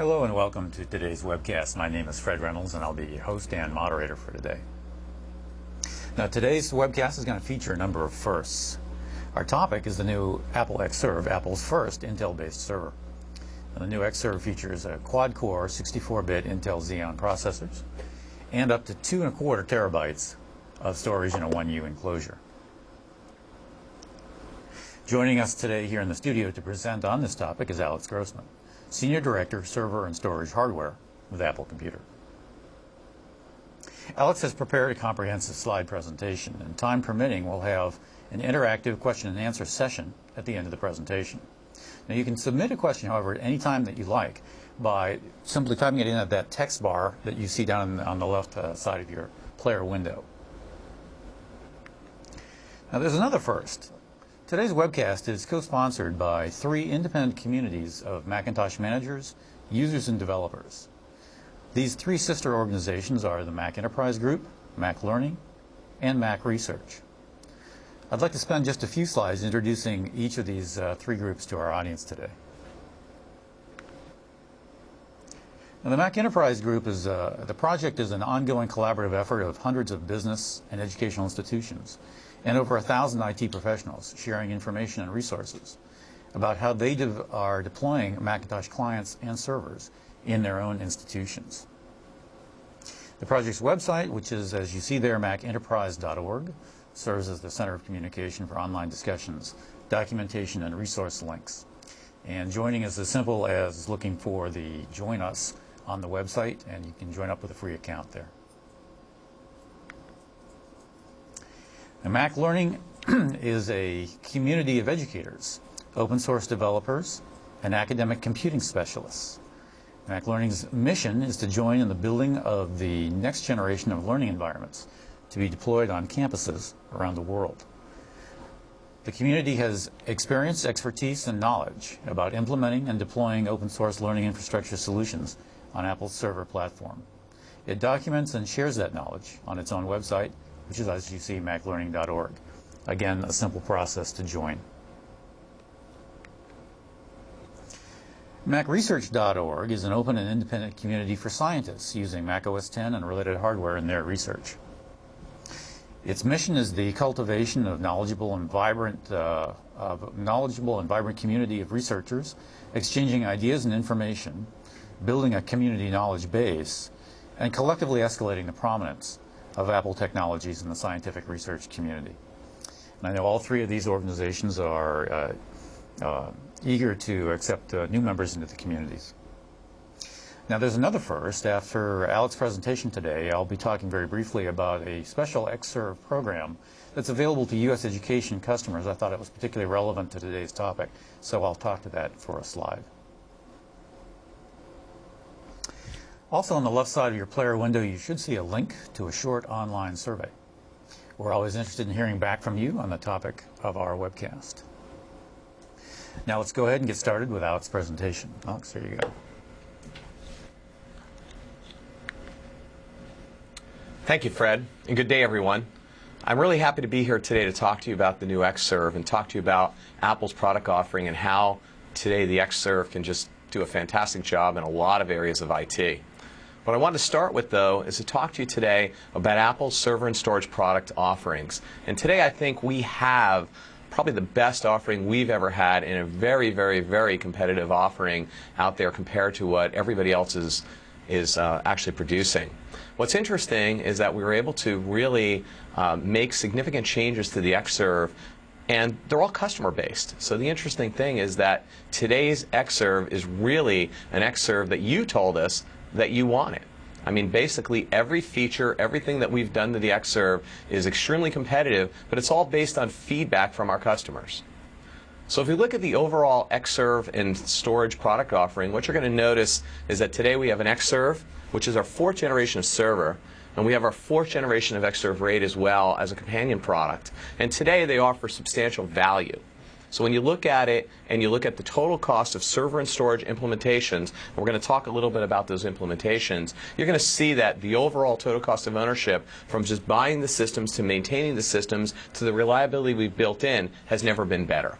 Hello and welcome to today's webcast. My name is Fred Reynolds and I'll be your host and moderator for today. Now today's webcast is going to feature a number of firsts. Our topic is the new Apple Xserve, Apple's first Intel-based server. Now, the new Xserve features a quad-core 64-bit Intel Xeon processors and up to two and a quarter terabytes of storage in a 1U enclosure. Joining us today here in the studio to present on this topic is Alex Grossman, Senior Director, Server and Storage Hardware with Apple Computer. Alex has prepared a comprehensive slide presentation, and time permitting, we'll have an interactive question and answer session at the end of the presentation. Now, you can submit a question, however, at any time that you like by simply typing it in at that text bar that you see down on the left uh, side of your player window. Now, there's another first. Today's webcast is co-sponsored by three independent communities of Macintosh managers, users, and developers. These three sister organizations are the Mac Enterprise Group, Mac Learning, and Mac Research. I'd like to spend just a few slides introducing each of these uh, three groups to our audience today. Now, the Mac Enterprise Group is uh, the project is an ongoing collaborative effort of hundreds of business and educational institutions and over a thousand IT professionals sharing information and resources about how they are deploying Macintosh clients and servers in their own institutions. The project's website, which is, as you see there, macenterprise.org, serves as the center of communication for online discussions, documentation, and resource links. And joining is as simple as looking for the Join Us on the website, and you can join up with a free account there. Mac Learning is a community of educators, open source developers, and academic computing specialists. Mac Learning's mission is to join in the building of the next generation of learning environments to be deployed on campuses around the world. The community has experience, expertise, and knowledge about implementing and deploying open source learning infrastructure solutions on Apple's server platform. It documents and shares that knowledge on its own website, which is, as you see, maclearning.org. Again, a simple process to join. MacResearch.org is an open and independent community for scientists using Mac OS X and related hardware in their research. Its mission is the cultivation of knowledgeable and vibrant, uh, knowledgeable and vibrant community of researchers, exchanging ideas and information, building a community knowledge base, and collectively escalating the prominence of Apple technologies in the scientific research community. And I know all three of these organizations are uh, uh, eager to accept uh, new members into the communities. Now, there's another first. After Alex's presentation today, I'll be talking very briefly about a special Xserve program that's available to U.S. education customers. I thought it was particularly relevant to today's topic, so I'll talk to that for a slide. Also on the left side of your player window, you should see a link to a short online survey. We're always interested in hearing back from you on the topic of our webcast. Now let's go ahead and get started with Alex's presentation. Alex, here you go. Thank you, Fred, and good day, everyone. I'm really happy to be here today to talk to you about the new Xserve and talk to you about Apple's product offering and how today the Xserve can just do a fantastic job in a lot of areas of IT. What I want to start with, though, is to talk to you today about Apple's server and storage product offerings. And today I think we have probably the best offering we've ever had in a very, very, very competitive offering out there compared to what everybody else is, is uh, actually producing. What's interesting is that we were able to really uh, make significant changes to the Xserve and they're all customer based. So the interesting thing is that today's Xserve is really an Xserve that you told us that you want it. I mean, basically, every feature, everything that we've done to the Xserve is extremely competitive, but it's all based on feedback from our customers. So if you look at the overall Xserve and storage product offering, what you're going to notice is that today we have an Xserve, which is our fourth generation of server, and we have our fourth generation of Xserve RAID as well as a companion product. And today they offer substantial value. So when you look at it and you look at the total cost of server and storage implementations, we're going to talk a little bit about those implementations, you're going to see that the overall total cost of ownership from just buying the systems to maintaining the systems to the reliability we've built in has never been better.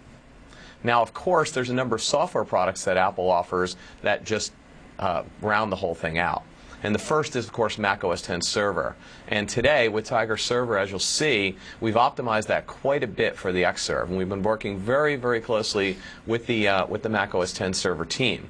Now, of course, there's a number of software products that Apple offers that just uh, round the whole thing out. And the first is, of course, Mac OS 10 Server. And today, with Tiger Server, as you'll see, we've optimized that quite a bit for the Xserve. And we've been working very, very closely with the, uh, with the Mac OS 10 Server team.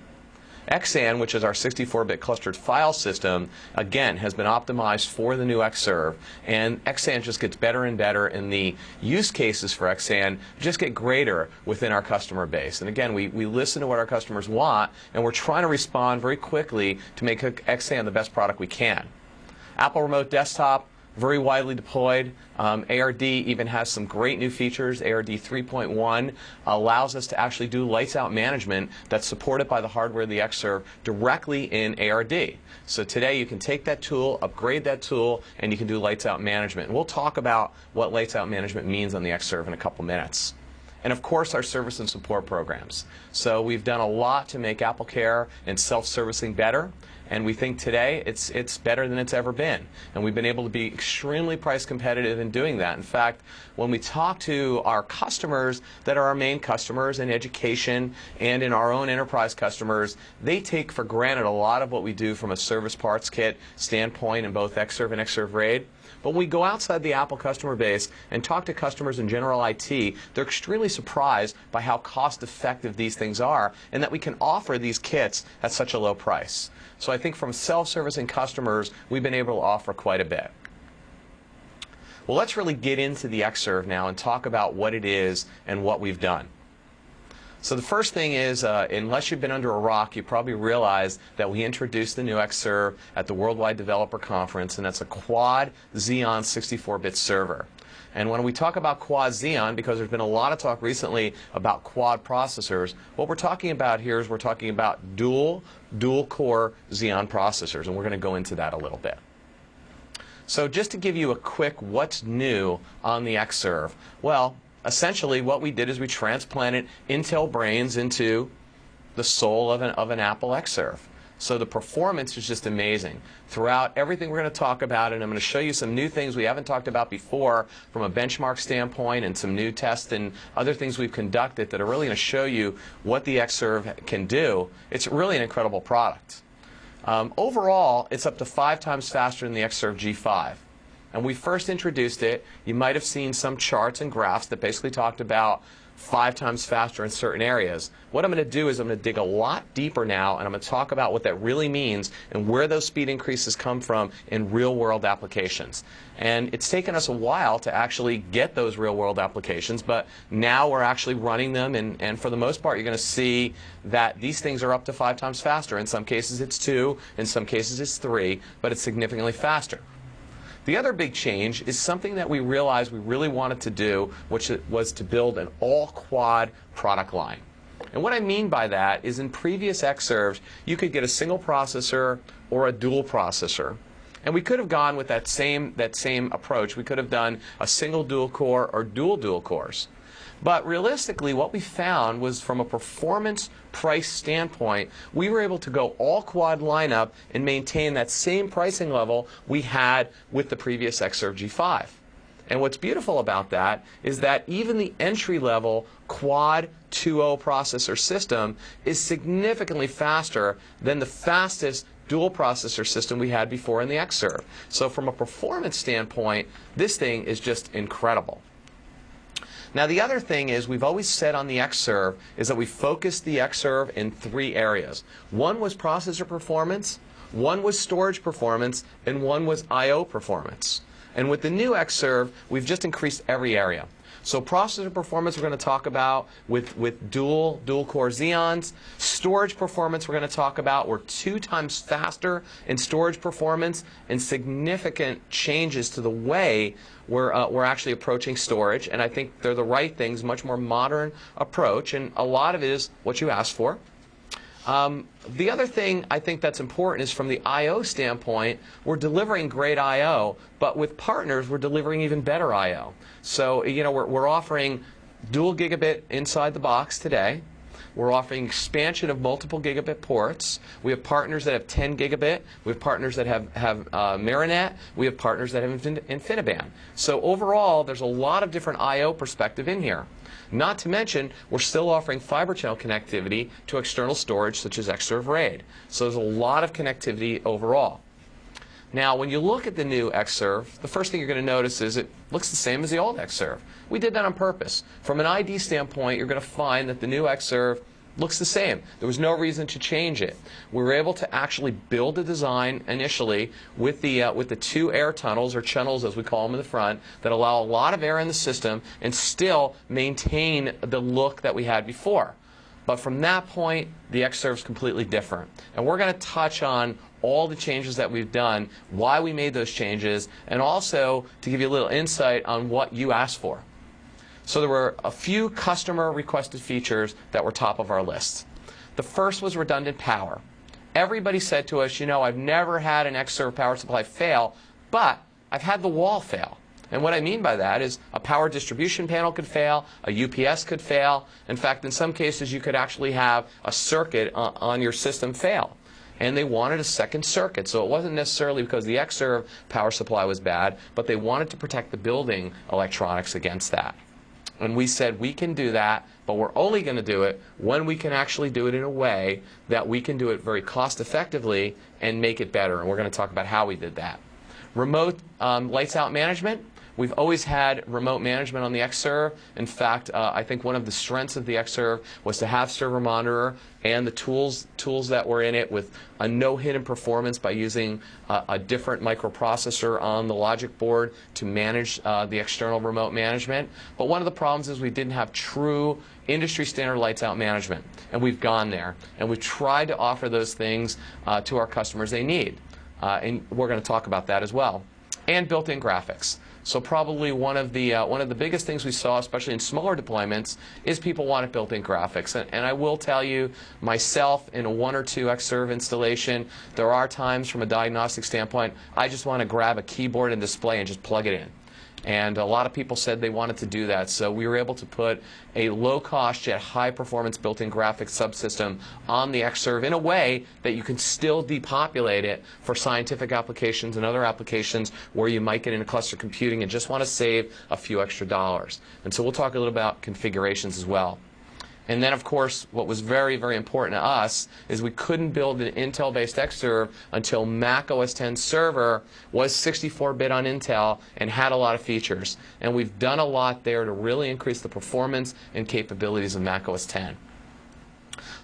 Xsan, which is our 64-bit clustered file system, again, has been optimized for the new Xserve. And Xsan just gets better and better, and the use cases for Xsan just get greater within our customer base. And again, we, we listen to what our customers want, and we're trying to respond very quickly to make Xsan the best product we can. Apple Remote Desktop, very widely deployed. Um, ARD even has some great new features. ARD 3.1 allows us to actually do lights out management that's supported by the hardware of the Xserve directly in ARD. So today you can take that tool, upgrade that tool, and you can do lights out management. And we'll talk about what lights out management means on the Xserve in a couple minutes. And of course, our service and support programs. So we've done a lot to make AppleCare and self-servicing better. And we think today it's, it's better than it's ever been. And we've been able to be extremely price competitive in doing that. In fact, when we talk to our customers that are our main customers in education and in our own enterprise customers, they take for granted a lot of what we do from a service parts kit standpoint in both Xserve and Xserve RAID. But when we go outside the Apple customer base and talk to customers in general IT, they're extremely surprised by how cost effective these things are and that we can offer these kits at such a low price. So I think from self-servicing customers, we've been able to offer quite a bit. Well, let's really get into the Xserve now and talk about what it is and what we've done. So the first thing is, uh, unless you've been under a rock, you probably realize that we introduced the new Xserve at the Worldwide Developer Conference, and that's a quad Xeon 64-bit server. And when we talk about quad Xeon, because there's been a lot of talk recently about quad processors, what we're talking about here is we're talking about dual, dual core Xeon processors, and we're going to go into that a little bit. So just to give you a quick what's new on the Xserve, well, essentially what we did is we transplanted Intel brains into the soul of an, of an Apple Xserve. So the performance is just amazing. Throughout everything we're going to talk about, and I'm going to show you some new things we haven't talked about before from a benchmark standpoint and some new tests and other things we've conducted that are really going to show you what the Xserve can do. It's really an incredible product. Um, overall, it's up to five times faster than the Xserve G5 and we first introduced it, you might have seen some charts and graphs that basically talked about five times faster in certain areas. What I'm going to do is I'm going to dig a lot deeper now and I'm going to talk about what that really means and where those speed increases come from in real world applications. And it's taken us a while to actually get those real world applications, but now we're actually running them and, and for the most part you're going to see that these things are up to five times faster. In some cases it's two, in some cases it's three, but it's significantly faster. The other big change is something that we realized we really wanted to do, which was to build an all-quad product line. And what I mean by that is in previous Xserves, you could get a single processor or a dual processor. And we could have gone with that same, that same approach. We could have done a single dual core or dual dual cores. But realistically, what we found was from a performance price standpoint, we were able to go all quad lineup and maintain that same pricing level we had with the previous Xserve G5. And what's beautiful about that is that even the entry level quad 2.0 processor system is significantly faster than the fastest dual processor system we had before in the Xserve. So from a performance standpoint, this thing is just incredible. Now the other thing is we've always said on the Xserve is that we focused the Xserve in three areas. One was processor performance, one was storage performance, and one was I.O. performance. And with the new Xserve, we've just increased every area. So processor performance we're going to talk about with, with dual, dual core Xeons. Storage performance we're going to talk about. We're two times faster in storage performance and significant changes to the way we're, uh, we're actually approaching storage. And I think they're the right things, much more modern approach. And a lot of it is what you asked for. Um, the other thing I think that's important is from the I/O standpoint, we're delivering great I/O, but with partners, we're delivering even better I/O. So you know we're, we're offering dual gigabit inside the box today. We're offering expansion of multiple gigabit ports. We have partners that have 10 gigabit. We have partners that have, have uh, Myrinet. We have partners that have Infin- InfiniBand. So overall, there's a lot of different I.O. perspective in here. Not to mention, we're still offering fiber channel connectivity to external storage such as Xserve RAID. So there's a lot of connectivity overall. Now, when you look at the new Xserve, the first thing you're going to notice is it looks the same as the old Xserve. We did that on purpose. From an ID standpoint, you're going to find that the new Xserve looks the same. There was no reason to change it. We were able to actually build a design initially with the uh, with the two air tunnels or channels as we call them in the front that allow a lot of air in the system and still maintain the look that we had before. But from that point, the Xserve is completely different. And we're going to touch on all the changes that we've done, why we made those changes, and also to give you a little insight on what you asked for. So there were a few customer requested features that were top of our list. The first was redundant power. Everybody said to us, you know, I've never had an Xserve power supply fail, but I've had the wall fail. And what I mean by that is a power distribution panel could fail, a UPS could fail. In fact, in some cases, you could actually have a circuit on your system fail and they wanted a second circuit. So it wasn't necessarily because the Xserve power supply was bad, but they wanted to protect the building electronics against that. And we said we can do that, but we're only going to do it when we can actually do it in a way that we can do it very cost effectively and make it better. And we're going to talk about how we did that. Remote um, lights out management. We've always had remote management on the Xserve. In fact, uh, I think one of the strengths of the Xserve was to have server monitor and the tools tools that were in it with a no hidden performance by using uh, a different microprocessor on the logic board to manage uh, the external remote management. But one of the problems is we didn't have true industry standard lights out management. And we've gone there. And we've tried to offer those things uh, to our customers they need. Uh, and we're going to talk about that as well. And built in graphics. So probably one of the uh, one of the biggest things we saw, especially in smaller deployments, is people wanted built-in graphics. And, and, I will tell you, myself, in a one or two Xserve installation, there are times from a diagnostic standpoint, I just want to grab a keyboard and display and just plug it in. And a lot of people said they wanted to do that. So we were able to put a low cost yet high performance built in graphics subsystem on the Xserve in a way that you can still depopulate it for scientific applications and other applications where you might get into cluster computing and just want to save a few extra dollars. And so we'll talk a little about configurations as well. And then, of course, what was very, very important to us is we couldn't build an Intel-based Xserve until Mac OS X server was 64-bit on Intel and had a lot of features. And we've done a lot there to really increase the performance and capabilities of Mac OS X.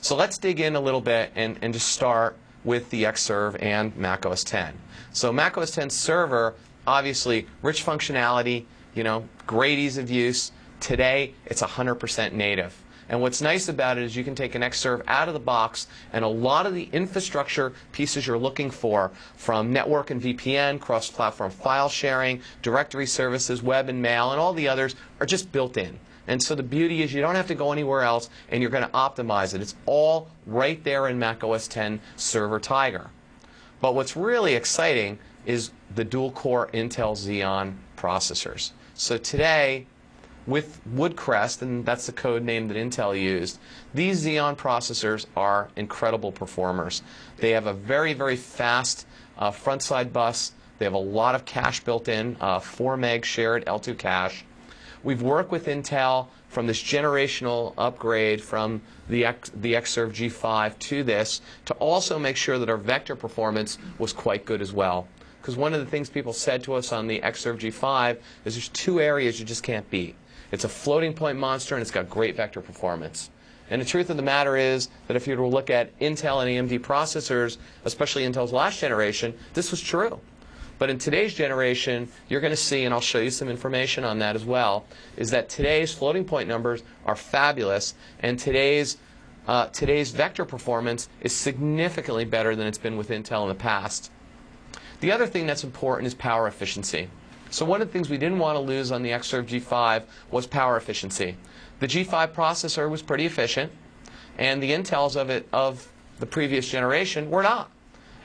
So let's dig in a little bit and, and just start with the Xserve and Mac OS X. So Mac OS X server, obviously, rich functionality, you know, great ease of use. Today, it's 100% native. And what's nice about it is you can take an Xserve out of the box, and a lot of the infrastructure pieces you're looking for, from network and VPN, cross-platform file sharing, directory services, web and mail, and all the others, are just built in. And so the beauty is you don't have to go anywhere else, and you're going to optimize it. It's all right there in Mac OS X Server Tiger. But what's really exciting is the dual-core Intel Xeon processors. So today, with Woodcrest, and that's the code name that Intel used, these Xeon processors are incredible performers. They have a very, very fast uh, front side bus. They have a lot of cache built in, uh, 4 meg shared L2 cache. We've worked with Intel from this generational upgrade from the, X, the Xserve G5 to this to also make sure that our vector performance was quite good as well. Because one of the things people said to us on the Xserve G5 is there's two areas you just can't beat. It's a floating point monster, and it's got great vector performance. And the truth of the matter is that if you were to look at Intel and AMD processors, especially Intel's last generation, this was true. But in today's generation, you're going to see, and I'll show you some information on that as well, is that today's floating point numbers are fabulous, and today's uh, today's vector performance is significantly better than it's been with Intel in the past. The other thing that's important is power efficiency. So one of the things we didn't want to lose on the Xserve G5 was power efficiency. The G5 processor was pretty efficient, and the Intels of it of the previous generation were not.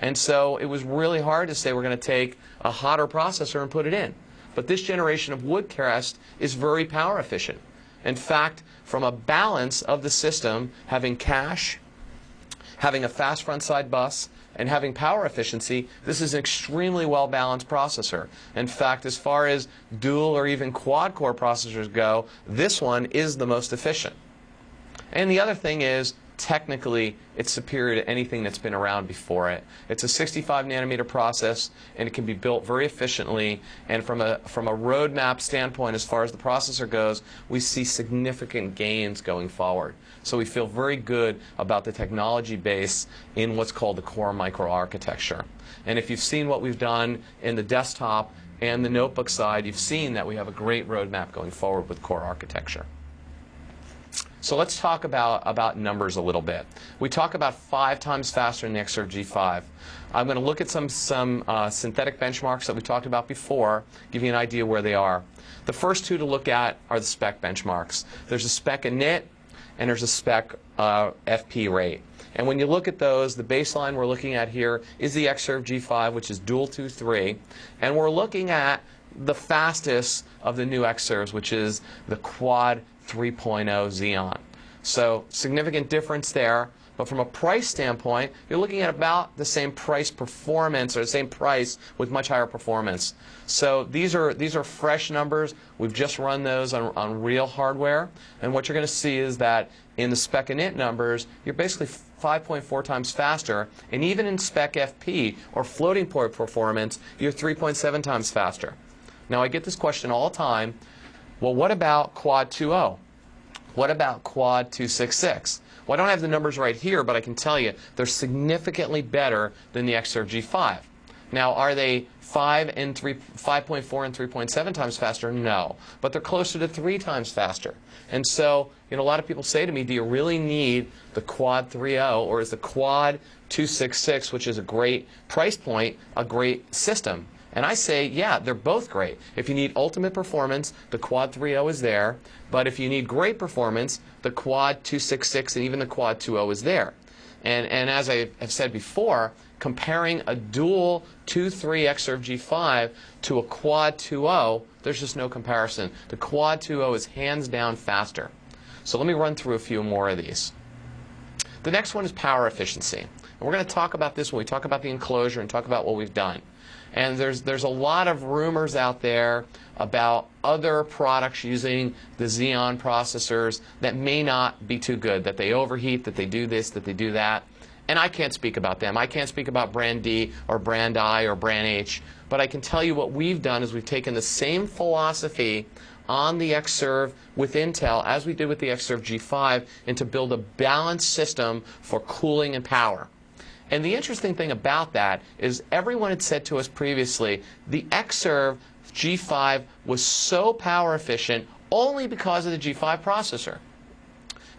And so it was really hard to say we're going to take a hotter processor and put it in. But this generation of Woodcrest is very power efficient. In fact, from a balance of the system, having cache, having a fast front side bus, and having power efficiency, this is an extremely well balanced processor. In fact, as far as dual or even quad core processors go, this one is the most efficient. And the other thing is, technically, it's superior to anything that's been around before it. It's a 65 nanometer process, and it can be built very efficiently. And from a from a roadmap standpoint, as far as the processor goes, we see significant gains going forward. So we feel very good about the technology base in what's called the core microarchitecture. And if you've seen what we've done in the desktop and the notebook side, you've seen that we have a great roadmap going forward with core architecture. So let's talk about, about numbers a little bit. We talk about five times faster in the Xserve G5. I'm going to look at some, some uh, synthetic benchmarks that we talked about before, give you an idea where they are. The first two to look at are the spec benchmarks. There's a SPECint and there's a spec uh, FP rate. And when you look at those, the baseline we're looking at here is the Xserve G5, which is dual 2.3. And we're looking at the fastest of the new Xserves, which is the Quad 3.0 Xeon. So significant difference there. But from a price standpoint, you're looking at about the same price performance or the same price with much higher performance. So these are these are fresh numbers. We've just run those on, on real hardware. And what you're going to see is that in the SPECint numbers, you're basically 5.4 times faster. And even in spec FP or floating point performance, you're 3.7 times faster. Now I get this question all the time. Well, what about Quad 2.0? What about Quad 266? Well, I don't have the numbers right here, but I can tell you they're significantly better than the Xserve G5. Now, are they 5 and 3, 5.4 and 3.7 times faster? No, but they're closer to 3 times faster. And so, you know, a lot of people say to me, do you really need the Quad 3.0 or is the Quad 266, which is a great price point, a great system? And I say, yeah, they're both great. If you need ultimate performance, the Quad 3.0 is there. But if you need great performance, the Quad 266 and even the Quad 2.0 is there. And, and as I have said before, comparing a dual 2.3 Xserve G5 to a Quad 2.0, there's just no comparison. The Quad 2.0 is hands down faster. So let me run through a few more of these. The next one is power efficiency. And we're going to talk about this when we talk about the enclosure and talk about what we've done. And there's, there's a lot of rumors out there about other products using the Xeon processors that may not be too good, that they overheat, that they do this, that they do that. And I can't speak about them. I can't speak about brand D or brand I or brand H. But I can tell you what we've done is we've taken the same philosophy on the Xserve with Intel as we did with the Xserve G5 and to build a balanced system for cooling and power. And the interesting thing about that is everyone had said to us previously the Xserve G5 was so power efficient only because of the G5 processor.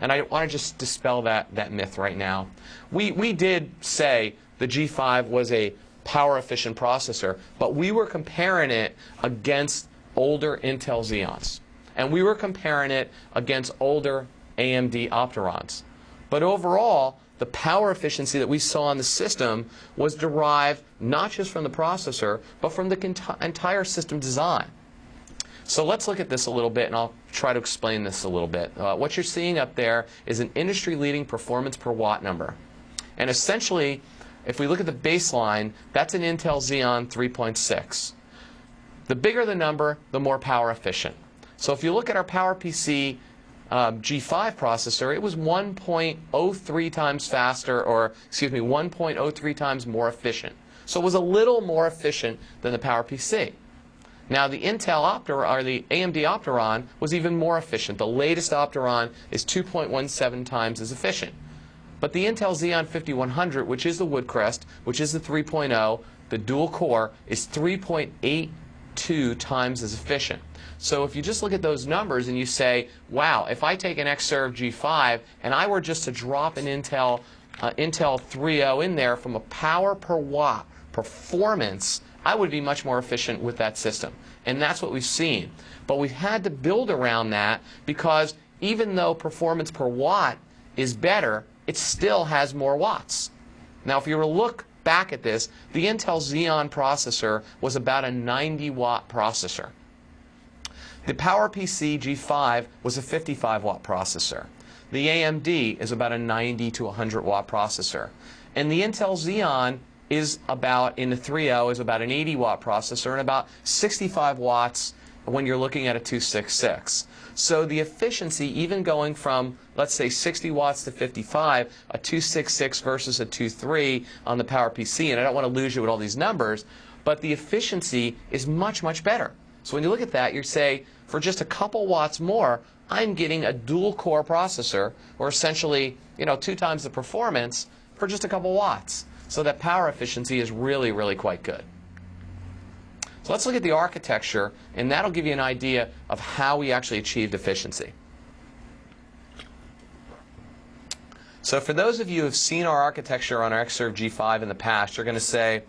And I want to just dispel that, that myth right now. We, we did say the G5 was a power efficient processor, but we were comparing it against older Intel Xeons. And we were comparing it against older AMD Opterons. But overall, the power efficiency that we saw in the system was derived not just from the processor, but from the entire system design. So let's look at this a little bit, and I'll try to explain this a little bit. Uh, what you're seeing up there is an industry-leading performance per watt number. And essentially, if we look at the baseline, that's an Intel Xeon 3.6. The bigger the number, the more power efficient. So if you look at our PowerPC um, G5 processor, it was 1.03 times faster, or excuse me, 1.03 times more efficient. So it was a little more efficient than the PowerPC. Now the Intel Opteron, or the AMD Opteron was even more efficient. The latest Opteron is 2.17 times as efficient. But the Intel Xeon 5100, which is the Woodcrest, which is the 3.0, the dual core, is 3.82 times as efficient. So if you just look at those numbers and you say, wow, if I take an Xserve G5 and I were just to drop an Intel, uh, Intel 3.0 in there from a power per watt performance, I would be much more efficient with that system. And that's what we've seen. But we've had to build around that because even though performance per watt is better, it still has more watts. Now, if you were to look back at this, the Intel Xeon processor was about a 90 watt processor. The PowerPC G5 was a 55 watt processor. The AMD is about a 90 to 100 watt processor. And the Intel Xeon is about, in the 3.0, is about an 80 watt processor and about 65 watts when you're looking at a 266. So the efficiency, even going from, let's say, 60 watts to 55, a 266 versus a 23 on the PowerPC, and I don't want to lose you with all these numbers, but the efficiency is much, much better. So when you look at that, you say, for just a couple watts more, I'm getting a dual core processor, or essentially, you know, two times the performance for just a couple watts. So that power efficiency is really, really quite good. So let's look at the architecture, and that'll give you an idea of how we actually achieved efficiency. So for those of you who have seen our architecture on our Xserve G5 in the past, you're going to say,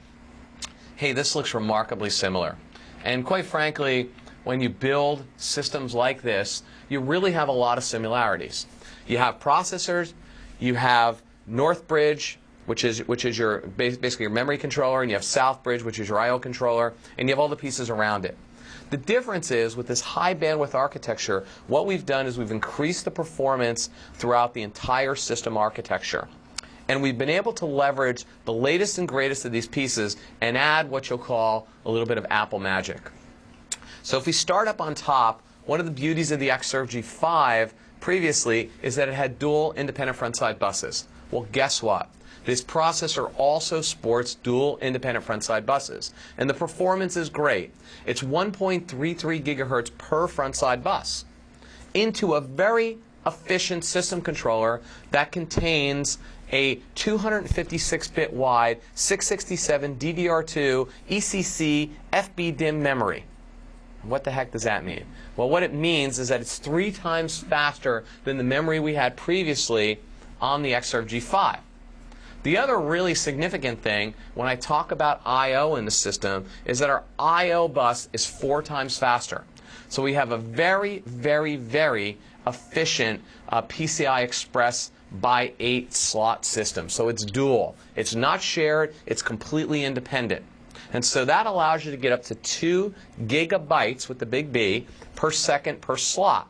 hey, this looks remarkably similar. And quite frankly, when you build systems like this, you really have a lot of similarities. You have processors, you have Northbridge, which is which is your basically your memory controller, and you have Southbridge, which is your I/O controller, and you have all the pieces around it. The difference is with this high bandwidth architecture, what we've done is we've increased the performance throughout the entire system architecture. And we've been able to leverage the latest and greatest of these pieces and add what you'll call a little bit of Apple magic. So if we start up on top, one of the beauties of the Xserve G5 previously is that it had dual independent front side buses. Well, guess what? This processor also sports dual independent front side buses, and the performance is great. It's 1.33 gigahertz per front side bus into a very efficient system controller that contains a 256-bit wide 667 DDR2 ECC FBDIMM memory. What the heck does that mean? Well, what it means is that it's three times faster than the memory we had previously on the Xserve G5. The other really significant thing when I talk about I.O. in the system is that our I.O. bus is four times faster. So we have a very, very, very efficient uh, PCI Express by 8 slot system. So it's dual. It's not shared, it's completely independent. And so that allows you to get up to 2 gigabytes with the big B per second per slot.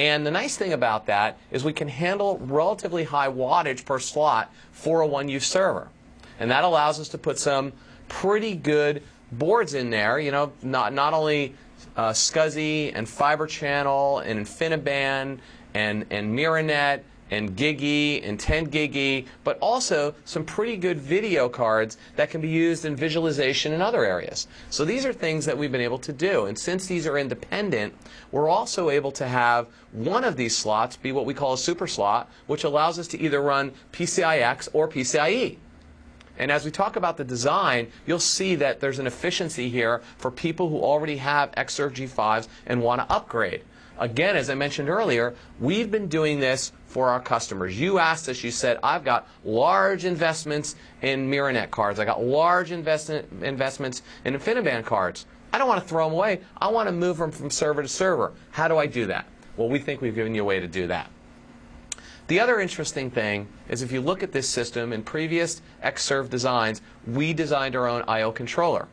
And the nice thing about that is we can handle relatively high wattage per slot for a 1U server. And that allows us to put some pretty good boards in there, you know, not, not only uh, SCSI and Fiber Channel and InfiniBand and, and Myrinet and GigE and 10 GigE, but also some pretty good video cards that can be used in visualization in other areas. So these are things that we've been able to do. And since these are independent, we're also able to have one of these slots be what we call a super slot, which allows us to either run PCIX or PCIe. And as we talk about the design, you'll see that there's an efficiency here for people who already have Xserve G5s and want to upgrade. Again, as I mentioned earlier, we've been doing this for our customers. You asked us, you said, I've got large investments in Myrinet cards. I got large invest investments in InfiniBand cards. I don't want to throw them away. I want to move them from server to server. How do I do that? Well, we think we've given you a way to do that. The other interesting thing is if you look at this system, in previous Xserve designs, we designed our own I.O. controller.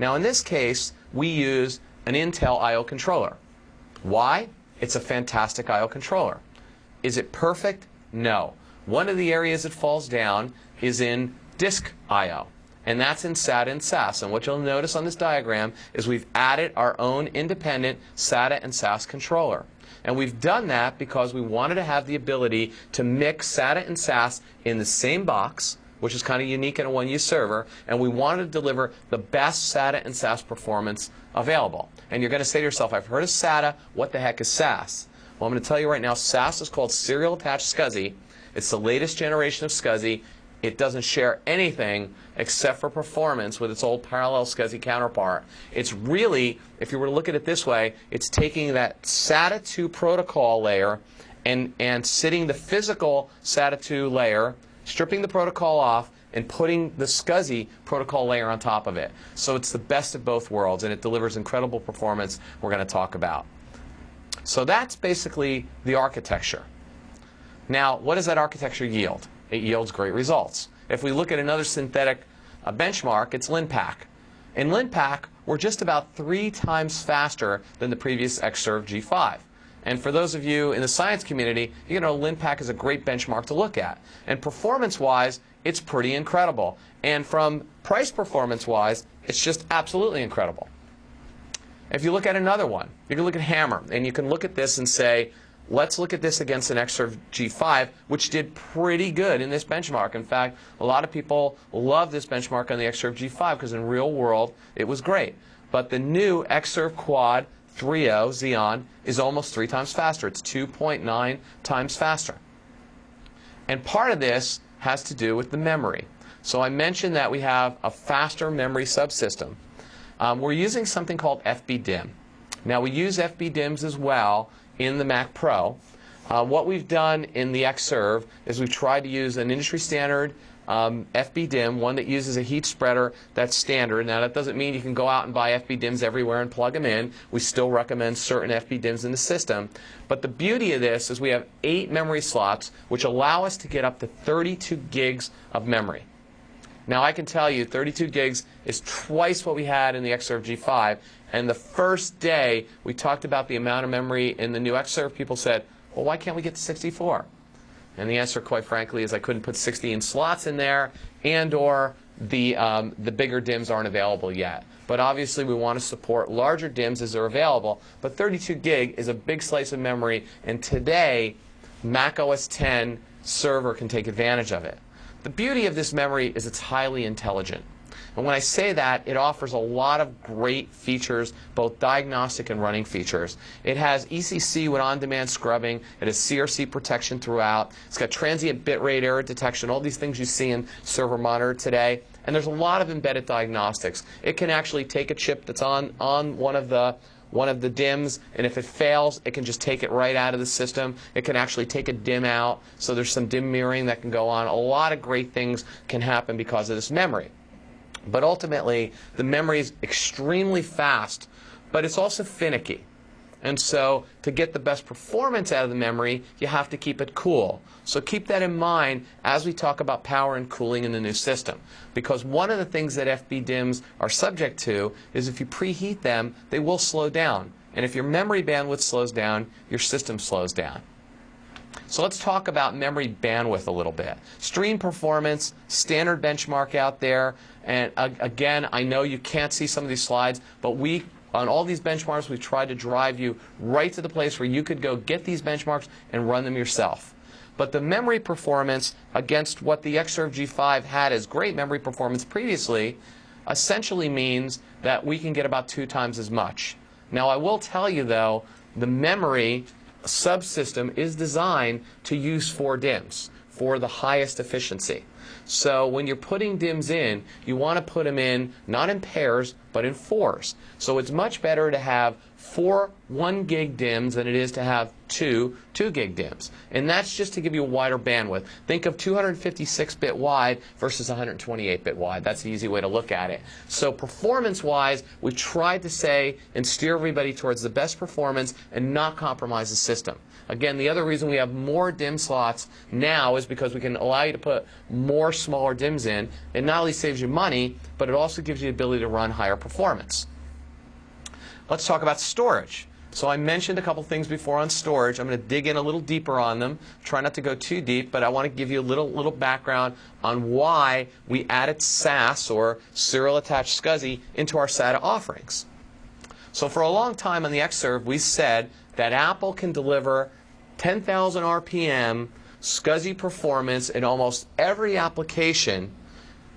Now, in this case, we use an Intel I.O. controller. Why? It's a fantastic I.O. controller. Is it perfect? No. One of the areas it falls down is in disk I.O. And that's in SATA and SAS. And what you'll notice on this diagram is we've added our own independent SATA and SAS controller. And we've done that because we wanted to have the ability to mix SATA and SAS in the same box, which is kind of unique in a 1U server, and we wanted to deliver the best SATA and SAS performance available. And you're going to say to yourself, I've heard of SATA, what the heck is SAS? Well, I'm going to tell you right now, SAS is called Serial Attached SCSI. It's the latest generation of SCSI. It doesn't share anything except for performance with its old parallel SCSI counterpart. It's really, if you were to look at it this way, it's taking that SATA 2 protocol layer and, and sitting the physical SATA 2 layer, stripping the protocol off, and putting the SCSI protocol layer on top of it. So it's the best of both worlds, and it delivers incredible performance we're going to talk about. So that's basically the architecture. Now, what does that architecture yield? It yields great results. If we look at another synthetic uh, benchmark, it's Linpack. In Linpack we're just about three times faster than the previous Xserve G5. And for those of you in the science community, you know Linpack is a great benchmark to look at. And performance-wise, it's pretty incredible. And from price performance-wise, it's just absolutely incredible. If you look at another one, you can look at HMMER, and you can look at this and say, let's look at this against an Xserve G5, which did pretty good in this benchmark. In fact, a lot of people love this benchmark on the Xserve G5 because in real world, it was great. But the new Xserve Quad 3.0 Xeon is almost three times faster. It's 2.9 times faster. And part of this has to do with the memory. So I mentioned that we have a faster memory subsystem. Um, we're using something called FBDIMM. Now we use FBDIMMs as well in the Mac Pro. Uh, what we've done in the Xserve is we've tried to use an industry standard um, FBDIMM, one that uses a heat spreader that's standard. Now, that doesn't mean you can go out and buy FBDIMMs everywhere and plug them in. We still recommend certain FBDIMMs in the system. But the beauty of this is we have eight memory slots, which allow us to get up to 32 gigs of memory. Now, I can tell you 32 gigs is twice what we had in the Xserve G5. And the first day we talked about the amount of memory in the new Xserve, people said, well, why can't we get to 64? And the answer, quite frankly, is I couldn't put 16 slots in there, and or the, um, the bigger DIMMs aren't available yet. But obviously, we want to support larger DIMMs as they're available. But 32 gig is a big slice of memory, and today, Mac OS 10 server can take advantage of it. The beauty of this memory is it's highly intelligent. And when I say that, it offers a lot of great features, both diagnostic and running features. It has ECC with on-demand scrubbing. It has CRC protection throughout. It's got transient bitrate error detection, all these things you see in Server Monitor today. And there's a lot of embedded diagnostics. It can actually take a chip that's on, on one of the one of the DIMMs, and if it fails, it can just take it right out of the system. It can actually take a DIMM out, so there's some DIMM mirroring that can go on. A lot of great things can happen because of this memory. But ultimately, the memory is extremely fast, but it's also finicky. And so, to get the best performance out of the memory, you have to keep it cool. So, keep that in mind as we talk about power and cooling in the new system. Because one of the things that FBDIMMs are subject to is if you preheat them, they will slow down. And if your memory bandwidth slows down, your system slows down. So let's talk about memory bandwidth a little bit. Stream performance, standard benchmark out there. And again, I know you can't see some of these slides, but we on all these benchmarks, we've tried to drive you right to the place where you could go get these benchmarks and run them yourself. But the memory performance against what the Xserve G5 had as great memory performance previously essentially means that we can get about two times as much. Now, I will tell you, though, the memory subsystem is designed to use four DIMMs for the highest efficiency. So when you're putting DIMMs in, you want to put them in not in pairs, but in fours. So it's much better to have four 1 gig DIMMs than it is to have two 2 gig DIMMs. And that's just to give you a wider bandwidth. Think of 256 bit wide versus 128 bit wide. That's the easy way to look at it. So performance wise, we tried to say and steer everybody towards the best performance and not compromise the system. Again, the other reason we have more DIMM slots now is because we can allow you to put more smaller DIMMs in. It not only saves you money, but it also gives you the ability to run higher performance. Let's talk about storage. So I mentioned a couple things before on storage. I'm going to dig in a little deeper on them. Try not to go too deep, but I want to give you a little little background on why we added SAS or serial attached SCSI into our SATA offerings. So for a long time on the Xserve, we said that Apple can deliver 10,000 RPM SCSI performance in almost every application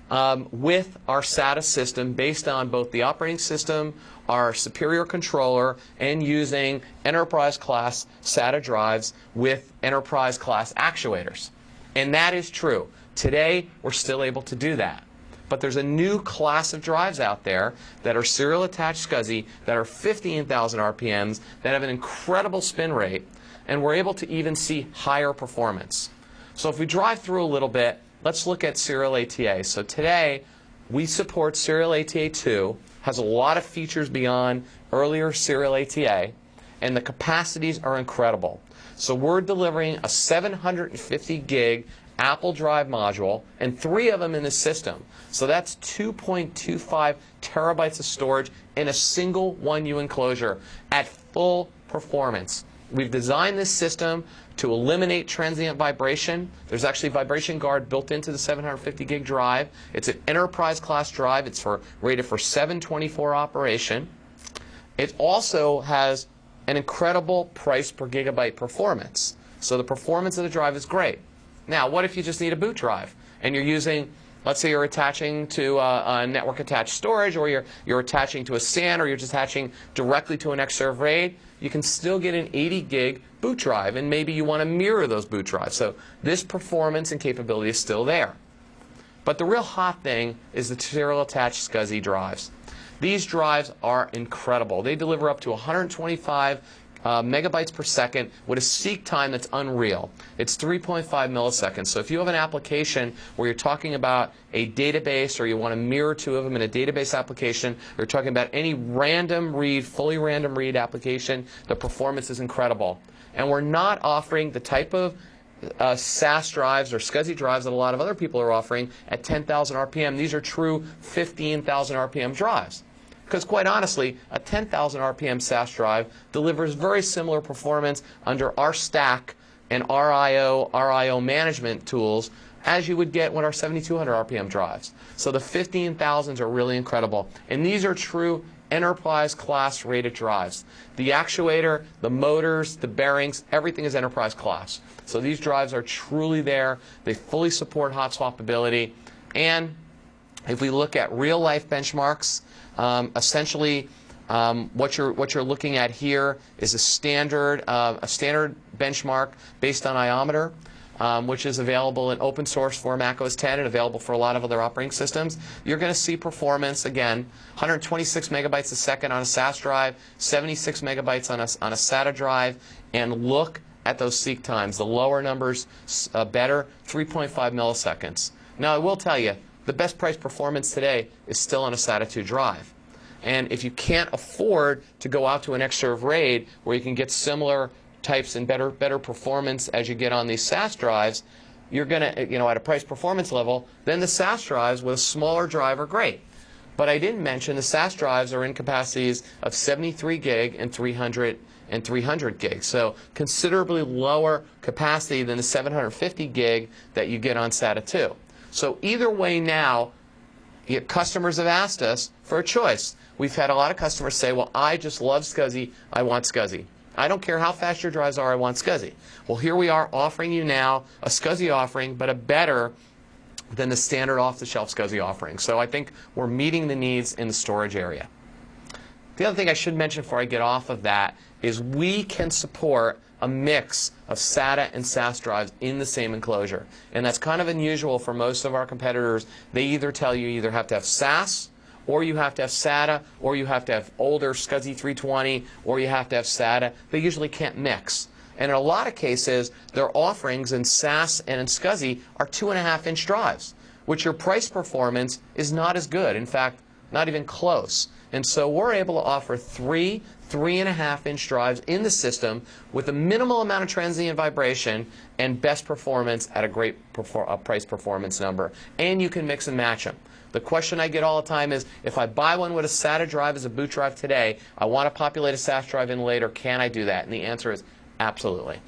um, with our SATA system based on both the operating system, our superior controller, and using enterprise class SATA drives with enterprise class actuators. And that is true. Today, we're still able to do that. But there's a new class of drives out there that are serial attached SCSI that are 15,000 RPMs that have an incredible spin rate, and we're able to even see higher performance. So if we drive through a little bit, let's look at Serial ATA. So today, we support Serial ATA 2, has a lot of features beyond earlier Serial ATA, and the capacities are incredible. So we're delivering a 750 gig Apple Drive module, and three of them in the system. So that's 2.25 terabytes of storage in a single 1U enclosure at full performance. We've designed this system to eliminate transient vibration. There's actually vibration guard built into the 750 gig drive. It's an enterprise class drive. It's for rated for 724 operation. It also has an incredible price per gigabyte performance. So the performance of the drive is great. Now, what if you just need a boot drive and you're using, let's say you're attaching to a, a network attached storage or you're, you're attaching to a SAN or you're just attaching directly to an Xserve RAID, you can still get an 80 gig boot drive and maybe you want to mirror those boot drives. So this performance and capability is still there. But the real hot thing is the serial attached SCSI drives. These drives are incredible. They deliver up to 125 uh, megabytes per second with a seek time that's unreal. It's 3.5 milliseconds. So if you have an application where you're talking about a database or you want to mirror two of them in a database application, you're talking about any random read, fully random read application, the performance is incredible. And we're not offering the type of uh, SAS drives or SCSI drives that a lot of other people are offering at 10,000 RPM. These are true 15,000 RPM drives. Because quite honestly, a 10,000 RPM SAS drive delivers very similar performance under our stack and RIO, RIO management tools as you would get with our 7200 RPM drives. So the 15,000s are really incredible. And these are true enterprise class rated drives. The actuator, the motors, the bearings, everything is enterprise class. So these drives are truly there. They fully support hot swappability. And if we look at real life benchmarks, um, essentially, um, what you're what you're looking at here is a standard uh, a standard benchmark based on iometer. Um, which is available in open source for Mac OS 10 and available for a lot of other operating systems. You're going to see performance again 126 megabytes a second on a SAS drive, 76 megabytes on a, on a SATA drive, and look at those seek times. The lower numbers uh, better, 3.5 milliseconds. Now, I will tell you, the best price performance today is still on a SATA 2 drive. And if you can't afford to go out to an Xserve RAID where you can get similar types and better better performance as you get on these SAS drives, you're going to, you know, at a price performance level, then the SAS drives with a smaller drive are great. But I didn't mention the SAS drives are in capacities of 73 gig and 300 and 300 gig. So considerably lower capacity than the 750 gig that you get on SATA 2. So either way now, customers have asked us for a choice. We've had a lot of customers say, well, I just love SCSI. I want SCSI. I don't care how fast your drives are. I want SCSI. Well, here we are offering you now a SCSI offering, but a better than the standard off-the-shelf SCSI offering. So I think we're meeting the needs in the storage area. The other thing I should mention before I get off of that is we can support a mix of SATA and SAS drives in the same enclosure. And that's kind of unusual for most of our competitors. They either tell you you either have to have SAS or you have to have SATA, or you have to have older SCSI 320, or you have to have SATA. They usually can't mix. And in a lot of cases, their offerings in SAS and in SCSI are two and a half inch drives, which your price performance is not as good. In fact, not even close. And so we're able to offer three three and a half inch drives in the system with a minimal amount of transient vibration and best performance at a great perfor price performance number. And you can mix and match them. The question I get all the time is, if I buy one with a SATA drive as a boot drive today, I want to populate a SAS drive in later, can I do that? And the answer is absolutely.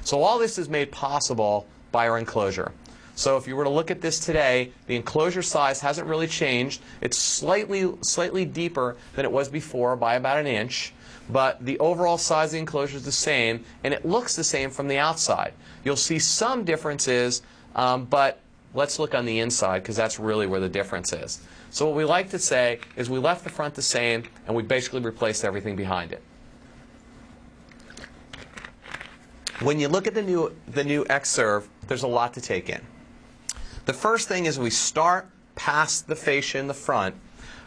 So all this is made possible by our enclosure. So if you were to look at this today, the enclosure size hasn't really changed. It's slightly, slightly deeper than it was before by about an inch. But the overall size of the enclosure is the same, and it looks the same from the outside. You'll see some differences, um, but let's look on the inside because that's really where the difference is. So what we like to say is we left the front the same, and we basically replaced everything behind it. When you look at the new, the new Xserve, there's a lot to take in. The first thing is we start past the fascia in the front.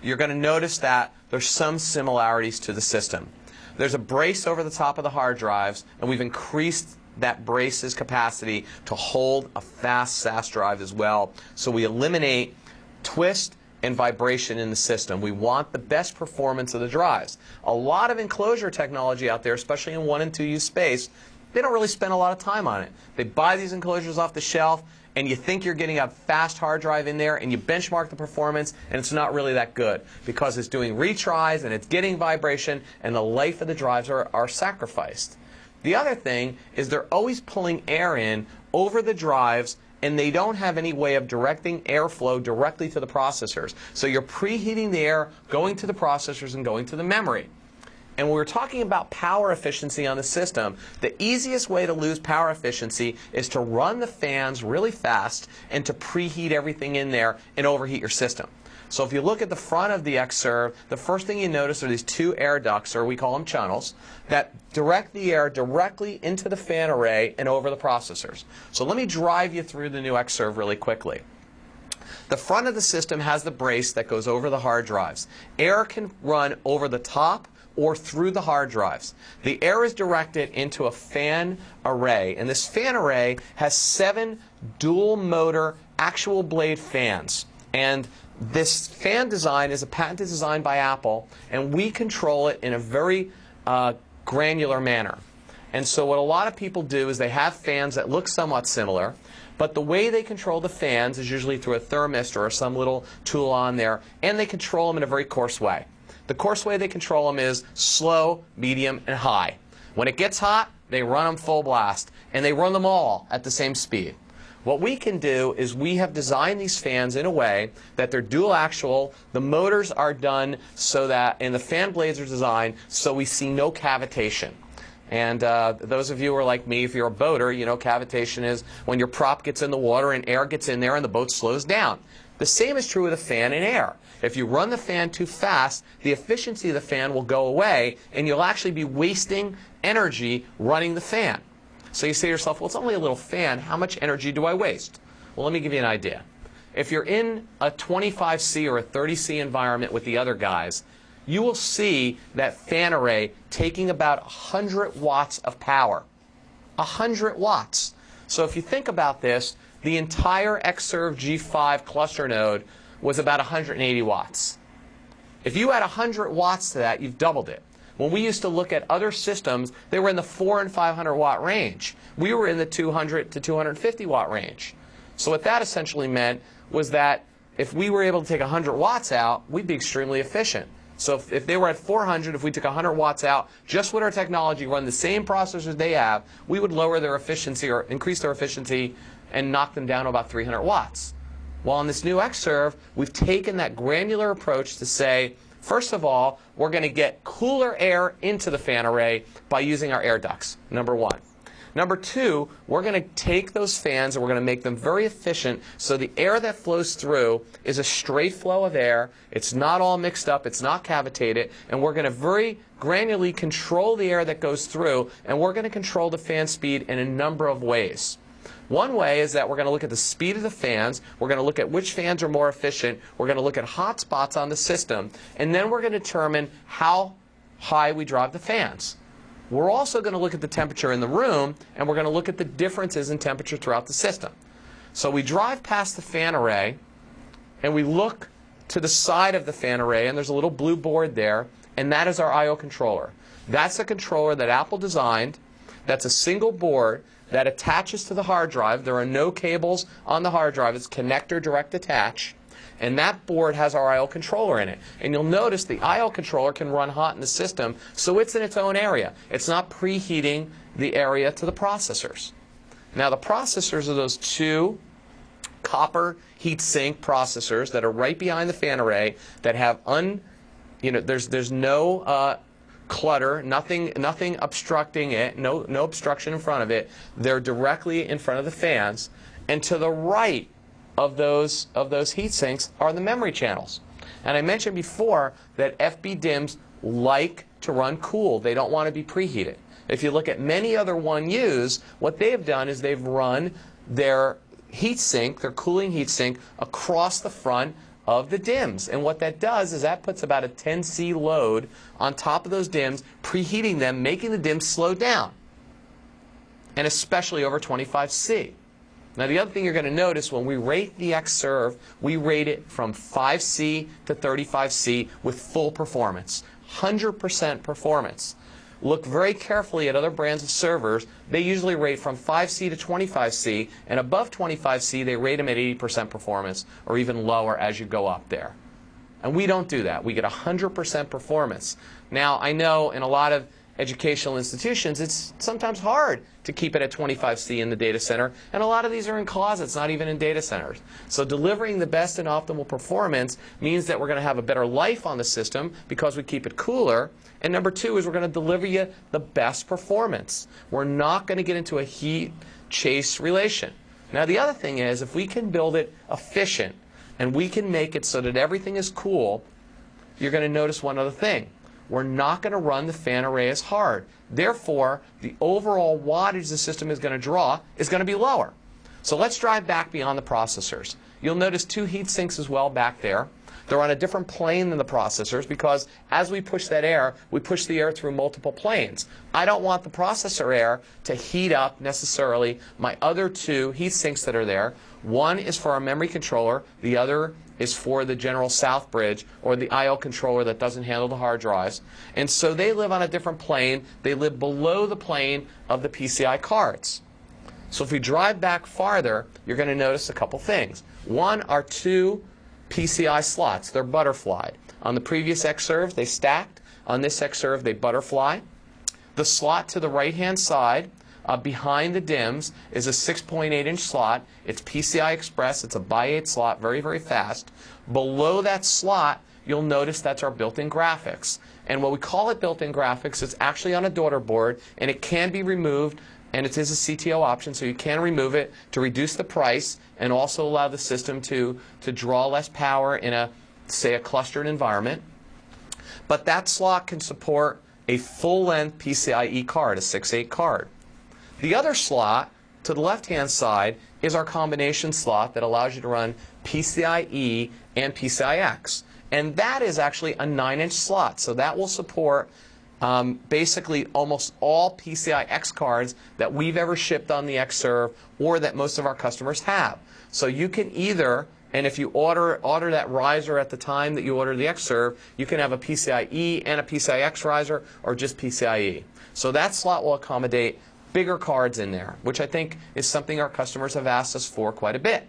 You're going to notice that there's some similarities to the system. There's a brace over the top of the hard drives, and we've increased that brace's capacity to hold a fast SAS drive as well. So we eliminate twist and vibration in the system. We want the best performance of the drives. A lot of enclosure technology out there, especially in 1 and 2U space, they don't really spend a lot of time on it. They buy these enclosures off the shelf, and you think you're getting a fast hard drive in there, and you benchmark the performance, and it's not really that good because it's doing retries and it's getting vibration, and the life of the drives are, are sacrificed. The other thing is they're always pulling air in over the drives and they don't have any way of directing airflow directly to the processors. So you're preheating the air, going to the processors and going to the memory. And when we're talking about power efficiency on the system, the easiest way to lose power efficiency is to run the fans really fast and to preheat everything in there and overheat your system. So if you look at the front of the Xserve, the first thing you notice are these two air ducts, or we call them channels, that direct the air directly into the fan array and over the processors. So let me drive you through the new Xserve really quickly. The front of the system has the brace that goes over the hard drives. Air can run over the top or through the hard drives. The air is directed into a fan array, and this fan array has seven dual motor axial blade fans. And this fan design is a patented design by Apple, and we control it in a very uh, granular manner. And so, what a lot of people do is they have fans that look somewhat similar, but the way they control the fans is usually through a thermistor or some little tool on there, and they control them in a very coarse way. The course way they control them is slow, medium, and high. When it gets hot, they run them full blast, and they run them all at the same speed. What we can do is we have designed these fans in a way that they're dual axial. The motors are done so that, and the fan blades are designed so we see no cavitation. And uh, those of you who are like me, if you're a boater, you know cavitation is when your prop gets in the water and air gets in there and the boat slows down. The same is true with a fan and air. If you run the fan too fast, the efficiency of the fan will go away and you'll actually be wasting energy running the fan. So you say to yourself, well, it's only a little fan. How much energy do I waste? Well, let me give you an idea. If you're in a 25C or a 30C environment with the other guys, you will see that fan array taking about 100 watts of power. 100 watts. So if you think about this, the entire Xserve G5 cluster node was about 180 watts. If you add 100 watts to that, you've doubled it. When we used to look at other systems, they were in the 4 and 500 watt range. We were in the 200 to 250 watt range. So what that essentially meant was that if we were able to take 100 watts out, we'd be extremely efficient. So if, if, they were at 400, if we took 100 watts out, just with our technology, run the same processors they have, we would lower their efficiency or increase their efficiency and knock them down to about 300 watts. Well, in this new Xserve, we've taken that granular approach to say, first of all, we're going to get cooler air into the fan array by using our air ducts, number one. Number two, we're going to take those fans and we're going to make them very efficient so the air that flows through is a straight flow of air. It's not all mixed up, it's not cavitated, and we're going to very granularly control the air that goes through, and we're going to control the fan speed in a number of ways. One way is that we're going to look at the speed of the fans, we're going to look at which fans are more efficient, we're going to look at hot spots on the system, and then we're going to determine how high we drive the fans. We're also going to look at the temperature in the room, and we're going to look at the differences in temperature throughout the system. So we drive past the fan array, and we look to the side of the fan array, and there's a little blue board there, and that is our I.O. controller. That's a controller that Apple designed. That's a single board that attaches to the hard drive. There are no cables on the hard drive. It's connector direct attach. And that board has our I.O. controller in it. And you'll notice the I.O. controller can run hot in the system, so it's in its own area. It's not preheating the area to the processors. Now the processors are those two copper heatsink processors that are right behind the fan array that have un, you know, there's there's no uh, clutter, nothing nothing obstructing it, no no obstruction in front of it. They're directly in front of the fans, and to the right of those, of those heat sinks are the memory channels. And I mentioned before that FB DIMMs like to run cool. They don't want to be preheated. If you look at many other 1Us, what they've done is they've run their heat sink, their cooling heat sink, across the front of the DIMMs. And what that does is that puts about a 10C load on top of those DIMMs, preheating them, making the DIMMs slow down. And especially over 25C. Now, the other thing you're going to notice when we rate the Xserve, we rate it from 5C to 35C with full performance, 100% performance. Look very carefully at other brands of servers, they usually rate from 5C to 25C, and above 25C, they rate them at 80% performance or even lower as you go up there. And we don't do that. We get 100% performance. Now, I know in a lot of educational institutions, it's sometimes hard to keep it at 25C in the data center, and a lot of these are in closets, not even in data centers. So delivering the best and optimal performance means that we're going to have a better life on the system because we keep it cooler. And number two is we're going to deliver you the best performance. We're not going to get into a heat chase relation. Now, the other thing is if we can build it efficient and we can make it so that everything is cool, you're going to notice one other thing we're not going to run the fan array as hard. Therefore, the overall wattage the system is going to draw is going to be lower. So let's drive back beyond the processors. You'll notice two heat sinks as well back there. They're on a different plane than the processors because as we push that air, we push the air through multiple planes. I don't want the processor air to heat up necessarily my other two heat sinks that are there. One is for our memory controller, the other is for the General South Bridge or the I.O. controller that doesn't handle the hard drives. And so they live on a different plane. They live below the plane of the PCI cards. So if we drive back farther, you're going to notice a couple things. One are two PCI slots. They're butterflied. On the previous Xserves, they stacked. On this Xserve, they butterfly. The slot to the right-hand side uh, behind the DIMMs is a 6.8 inch slot. It's PCI Express. It's a by 8 slot, very, very fast. Below that slot, you'll notice that's our built-in graphics. And what we call it built-in graphics, it's actually on a daughter board, and it can be removed, and it is a CTO option, so you can remove it to reduce the price and also allow the system to, to draw less power in a, say, a clustered environment. But that slot can support a full-length PCIe card, a 6.8 card. The other slot to the left-hand side is our combination slot that allows you to run PCIe and PCIX. And that is actually a 9-inch slot. So that will support um, basically almost all PCI X cards that we've ever shipped on the Xserve or that most of our customers have. So you can either, and if you order, order that riser at the time that you order the Xserve, you can have a PCIe and a PCI X riser or just PCIe. So that slot will accommodate bigger cards in there, which I think is something our customers have asked us for quite a bit.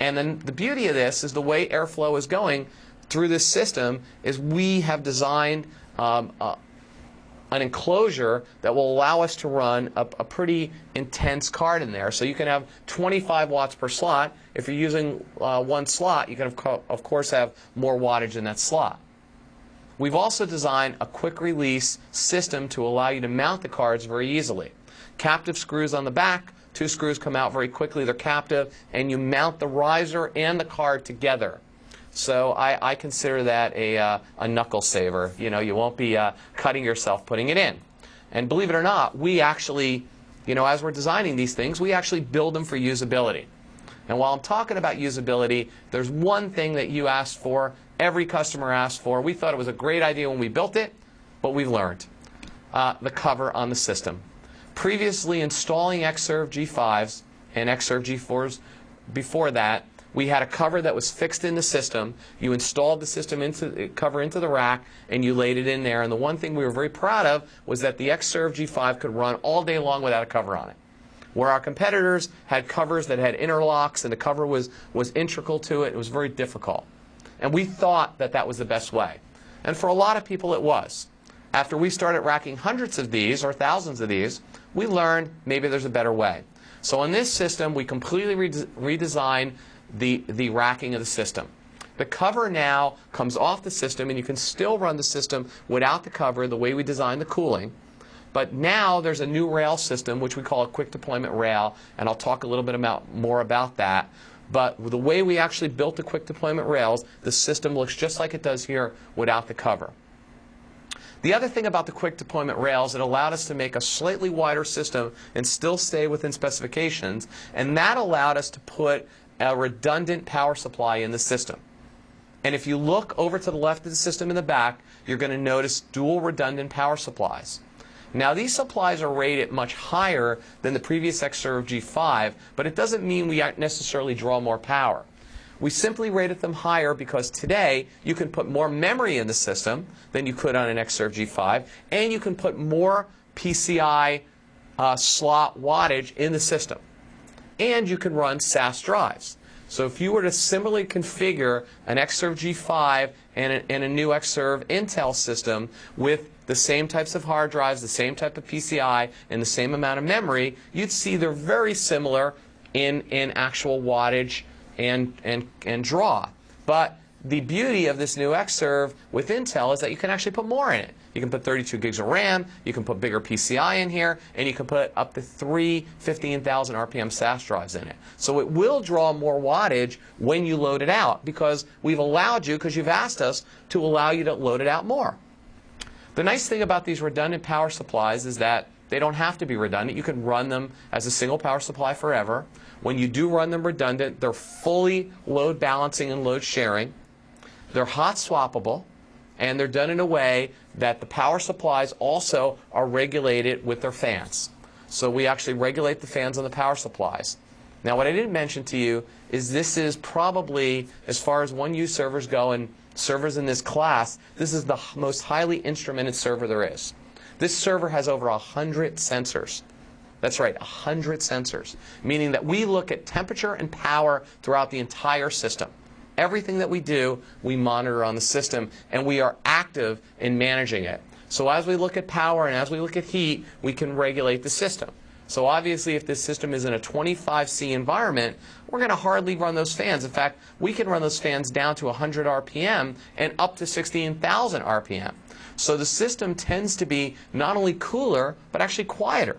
And then the beauty of this is the way airflow is going through this system is we have designed um, an enclosure that will allow us to run a, a, pretty intense card in there. So you can have 25 watts per slot. If you're using uh, one slot, you can, of, co of course, have more wattage in that slot. We've also designed a quick release system to allow you to mount the cards very easily captive screws on the back. Two screws come out very quickly. They're captive. And you mount the riser and the card together. So I, I consider that a, uh, a knuckle saver. You know, you won't be uh, cutting yourself putting it in. And believe it or not, we actually, you know, as we're designing these things, we actually build them for usability. And while I'm talking about usability, there's one thing that you asked for, every customer asked for. We thought it was a great idea when we built it, but we've learned. Uh, the cover on the system previously installing Xserve G5s and Xserve G4s before that, we had a cover that was fixed in the system. You installed the system into cover into the rack and you laid it in there. And the one thing we were very proud of was that the Xserve G5 could run all day long without a cover on it. Where our competitors had covers that had interlocks and the cover was, was integral to it, it was very difficult. And we thought that that was the best way. And for a lot of people it was. After we started racking hundreds of these or thousands of these, we learned maybe there's a better way. So in this system, we completely redesigned the, the racking of the system. The cover now comes off the system, and you can still run the system without the cover the way we designed the cooling. But now there's a new rail system, which we call a quick deployment rail, and I'll talk a little bit about, more about that. But the way we actually built the quick deployment rails, the system looks just like it does here without the cover. The other thing about the quick deployment rails, it allowed us to make a slightly wider system and still stay within specifications, and that allowed us to put a redundant power supply in the system. And if you look over to the left of the system in the back, you're going to notice dual redundant power supplies. Now, these supplies are rated much higher than the previous Xserve G5, but it doesn't mean we necessarily draw more power. We simply rated them higher because today you can put more memory in the system than you could on an Xserve G5, and you can put more PCI uh, slot wattage in the system. And you can run SAS drives. So if you were to similarly configure an Xserve G5 and a, and a new Xserve Intel system with the same types of hard drives, the same type of PCI, and the same amount of memory, you'd see they're very similar in, in actual wattage and, and, and draw. But the beauty of this new Xserve with Intel is that you can actually put more in it. You can put 32 gigs of RAM, you can put bigger PCI in here, and you can put up to three 15,000 RPM SAS drives in it. So it will draw more wattage when you load it out because we've allowed you, because you've asked us, to allow you to load it out more. The nice thing about these redundant power supplies is that they don't have to be redundant. You can run them as a single power supply forever. When you do run them redundant, they're fully load balancing and load sharing. They're hot swappable, and they're done in a way that the power supplies also are regulated with their fans. So we actually regulate the fans on the power supplies. Now, what I didn't mention to you is this is probably, as far as one U servers go and servers in this class, this is the most highly instrumented server there is. This server has over 100 sensors. That's right, 100 sensors, meaning that we look at temperature and power throughout the entire system. Everything that we do, we monitor on the system, and we are active in managing it. So as we look at power and as we look at heat, we can regulate the system. So obviously, if this system is in a 25C environment, we're going to hardly run those fans. In fact, we can run those fans down to 100 RPM and up to 16,000 RPM. So the system tends to be not only cooler, but actually quieter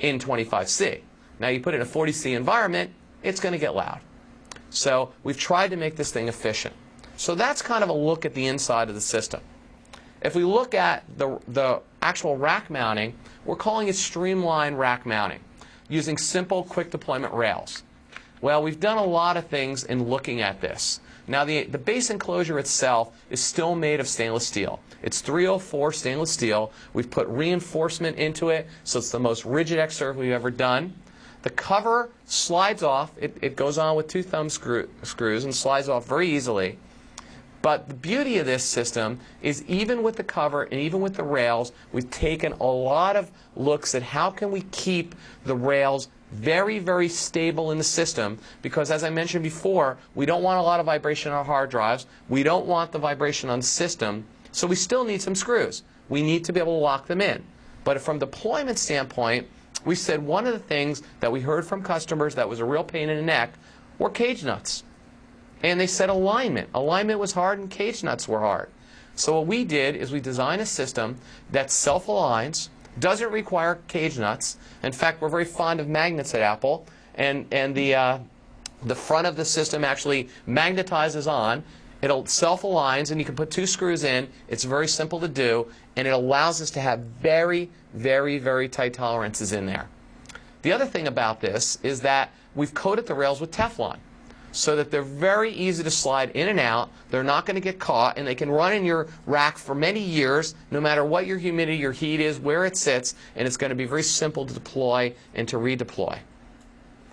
in 25C. Now you put it in a 40C environment, it's going to get loud. So we've tried to make this thing efficient. So that's kind of a look at the inside of the system. If we look at the, the actual rack mounting, we're calling it streamlined rack mounting using simple quick deployment rails. Well, we've done a lot of things in looking at this. Now, the, the base enclosure itself is still made of stainless steel. It's 304 stainless steel. We've put reinforcement into it, so it's the most rigid Xserve we've ever done. The cover slides off. It, it goes on with two thumb screw, screws and slides off very easily. But the beauty of this system is even with the cover and even with the rails, we've taken a lot of looks at how can we keep the rails very, very stable in the system because, as I mentioned before, we don't want a lot of vibration on our hard drives. We don't want the vibration on the system. So we still need some screws. We need to be able to lock them in. But from deployment standpoint, we said one of the things that we heard from customers that was a real pain in the neck were cage nuts. And they said alignment. Alignment was hard and cage nuts were hard. So what we did is we designed a system that self-aligns, doesn't require cage nuts. In fact, we're very fond of magnets at Apple. And, and the, uh, the front of the system actually magnetizes on. It'll self-aligns, and you can put two screws in. It's very simple to do, and it allows us to have very, very, very tight tolerances in there. The other thing about this is that we've coated the rails with Teflon so that they're very easy to slide in and out. They're not going to get caught, and they can run in your rack for many years, no matter what your humidity, your heat is, where it sits, and it's going to be very simple to deploy and to redeploy.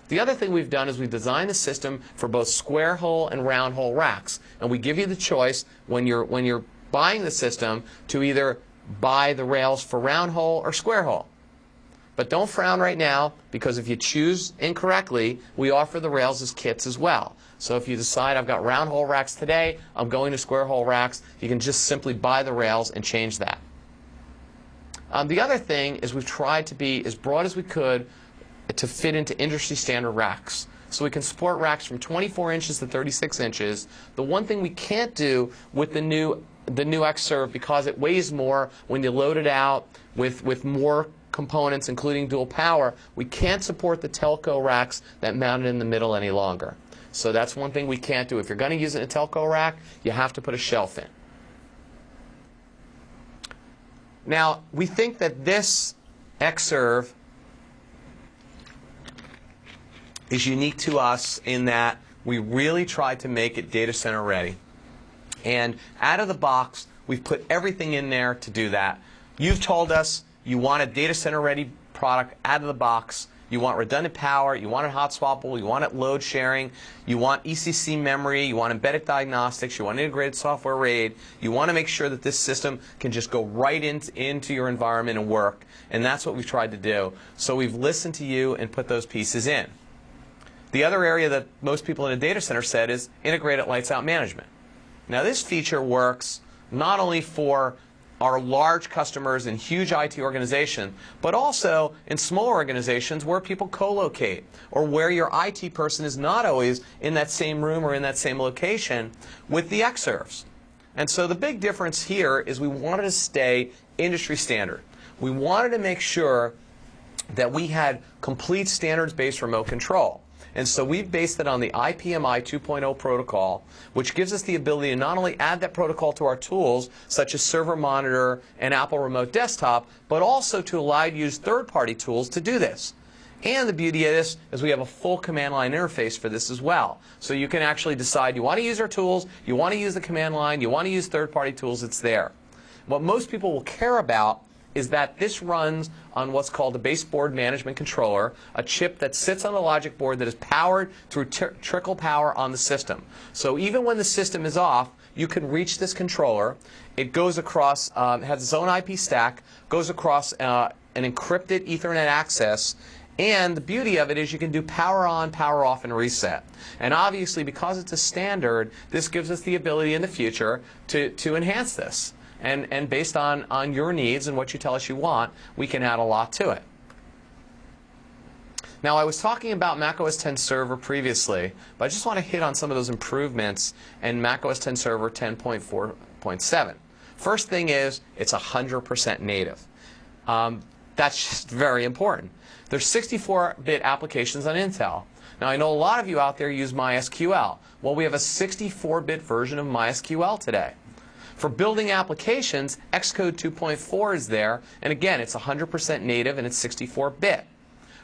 The other thing we've done is we've designed the system for both square hole and round hole racks, and we give you the choice when you're when you're buying the system to either buy the rails for round hole or square hole. But don't frown right now because if you choose incorrectly, we offer the rails as kits as well. So if you decide I've got round hole racks today, I'm going to square hole racks, you can just simply buy the rails and change that. Um, the other thing is we've tried to be as broad as we could to fit into industry standard racks. So we can support racks from 24 inches to 36 inches. The one thing we can't do with the new the new Xserve because it weighs more when you load it out with, with more components, including dual power, we can't support the telco racks that mount it in the middle any longer. So that's one thing we can't do. If you're going to use it in a telco rack, you have to put a shelf in. Now, we think that this Xserve is unique to us in that we really tried to make it data center ready. And out of the box, we've put everything in there to do that. You've told us you want a data center ready product out of the box. You want redundant power, you want it hot swappable, you want it load sharing, you want ECC memory, you want embedded diagnostics, you want integrated software RAID. You want to make sure that this system can just go right into, into your environment and work. And that's what we've tried to do. So we've listened to you and put those pieces in. The other area that most people in a data center said is integrated lights out management. Now this feature works not only for our large customers in huge IT organizations, but also in small organizations where people co-locate or where your IT person is not always in that same room or in that same location with the Xserves. And so the big difference here is we wanted to stay industry standard. We wanted to make sure that we had complete standards-based remote control. And so we've based it on the IPMI 2.0 protocol, which gives us the ability to not only add that protocol to our tools, such as Server Monitor and Apple Remote Desktop, but also to allow you to use third-party tools to do this. And the beauty of this is we have a full command line interface for this as well. So you can actually decide you want to use our tools, you want to use the command line, you want to use third-party tools, it's there. What most people will care about is that this runs on what's called a baseboard management controller, a chip that sits on a logic board that is powered through trickle power on the system. So even when the system is off, you can reach this controller. It goes across, um, has its own IP stack, goes across uh, an encrypted Ethernet access, and the beauty of it is you can do power on, power off, and reset. And obviously, because it's a standard, this gives us the ability in the future to, to enhance this. And, and based on, on your needs and what you tell us you want, we can add a lot to it. Now, I was talking about macOS 10 Server previously, but I just want to hit on some of those improvements in macOS 10 Server 10.4.7. First thing is, it's 100% native. Um, that's just very important. There's 64-bit applications on Intel. Now, I know a lot of you out there use MySQL. Well, we have a 64-bit version of MySQL today. For building applications, Xcode 2.4 is there, and again, it's 100% native and it's 64-bit.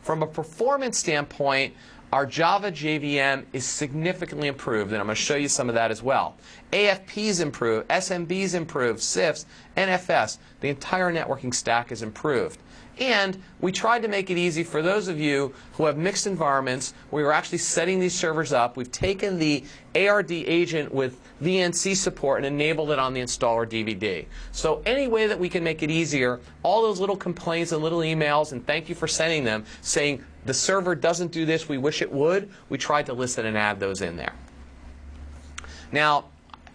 From a performance standpoint, our Java JVM is significantly improved, and I'm going to show you some of that as well. AFP's improved, SMB's improved, CIFS, NFS, the entire networking stack is improved. And we tried to make it easy for those of you who have mixed environments. We were actually setting these servers up. We've taken the ARD agent with VNC support and enabled it on the installer DVD. So any way that we can make it easier, all those little complaints and little emails, and thank you for sending them, saying the server doesn't do this, we wish it would, we tried to listen and add those in there. Now,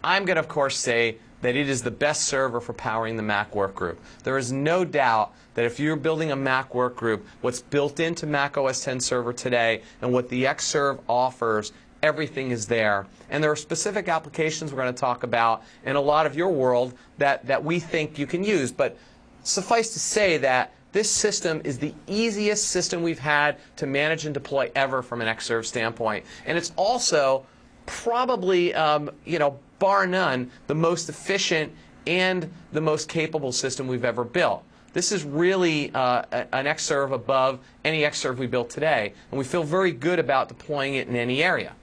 I'm going to, of course, say that it is the best server for powering the Mac workgroup. There is no doubt that if you're building a Mac workgroup, what's built into Mac OS 10 Server today and what the Xserve offers, everything is there. And there are specific applications we're going to talk about in a lot of your world that, that we think you can use. But suffice to say that this system is the easiest system we've had to manage and deploy ever from an Xserve standpoint. And it's also probably, um, you know, bar none, the most efficient and the most capable system we've ever built. This is really uh, an Xserve above any Xserve we built today, and we feel very good about deploying it in any area.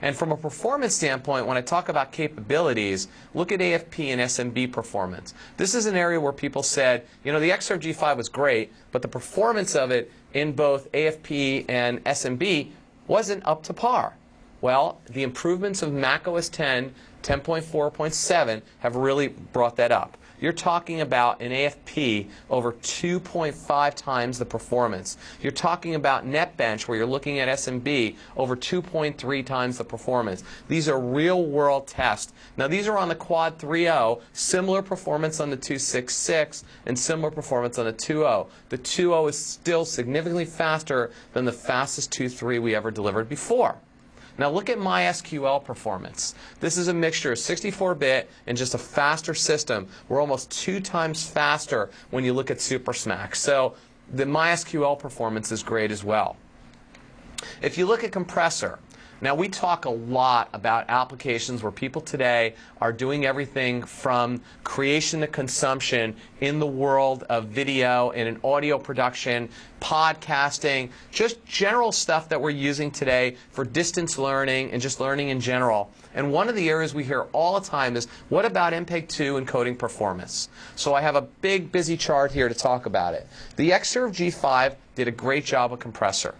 And from a performance standpoint, when I talk about capabilities, look at AFP and SMB performance. This is an area where people said, you know, the Xserve G5 was great, but the performance of it in both AFP and SMB wasn't up to par. Well, the improvements of Mac OS 10, 10.4.7 have really brought that up. You're talking about an AFP over 2.5 times the performance. You're talking about NetBench, where you're looking at SMB, over 2.3 times the performance. These are real world tests. Now, these are on the Quad 3.0, similar performance on the 266, and similar performance on the 2.0. The 2.0 is still significantly faster than the fastest 2.3 we ever delivered before. Now look at MySQL performance. This is a mixture of 64-bit and just a faster system. We're almost two times faster when you look at Super Smack. So the MySQL performance is great as well. If you look at compressor, Now, we talk a lot about applications where people today are doing everything from creation to consumption in the world of video and in audio production, podcasting, just general stuff that we're using today for distance learning and just learning in general. And one of the areas we hear all the time is what about MPEG 2 encoding performance? So I have a big, busy chart here to talk about it. The Xserve G5 did a great job with compressor.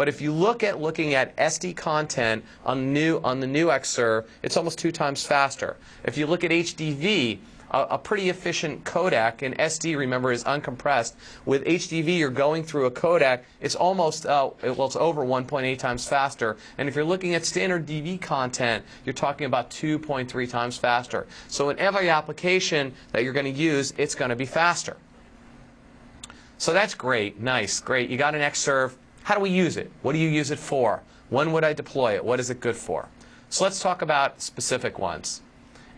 But if you look at looking at SD content on the new on the new Xserve, it's almost two times faster. If you look at HDV, a, a, pretty efficient codec, and SD, remember, is uncompressed. With HDV, you're going through a codec. It's almost, uh, well, it's over 1.8 times faster. And if you're looking at standard DV content, you're talking about 2.3 times faster. So in every application that you're going to use, it's going to be faster. So that's great, nice, great. You got an Xserve. How do we use it? What do you use it for? When would I deploy it? What is it good for? So let's talk about specific ones.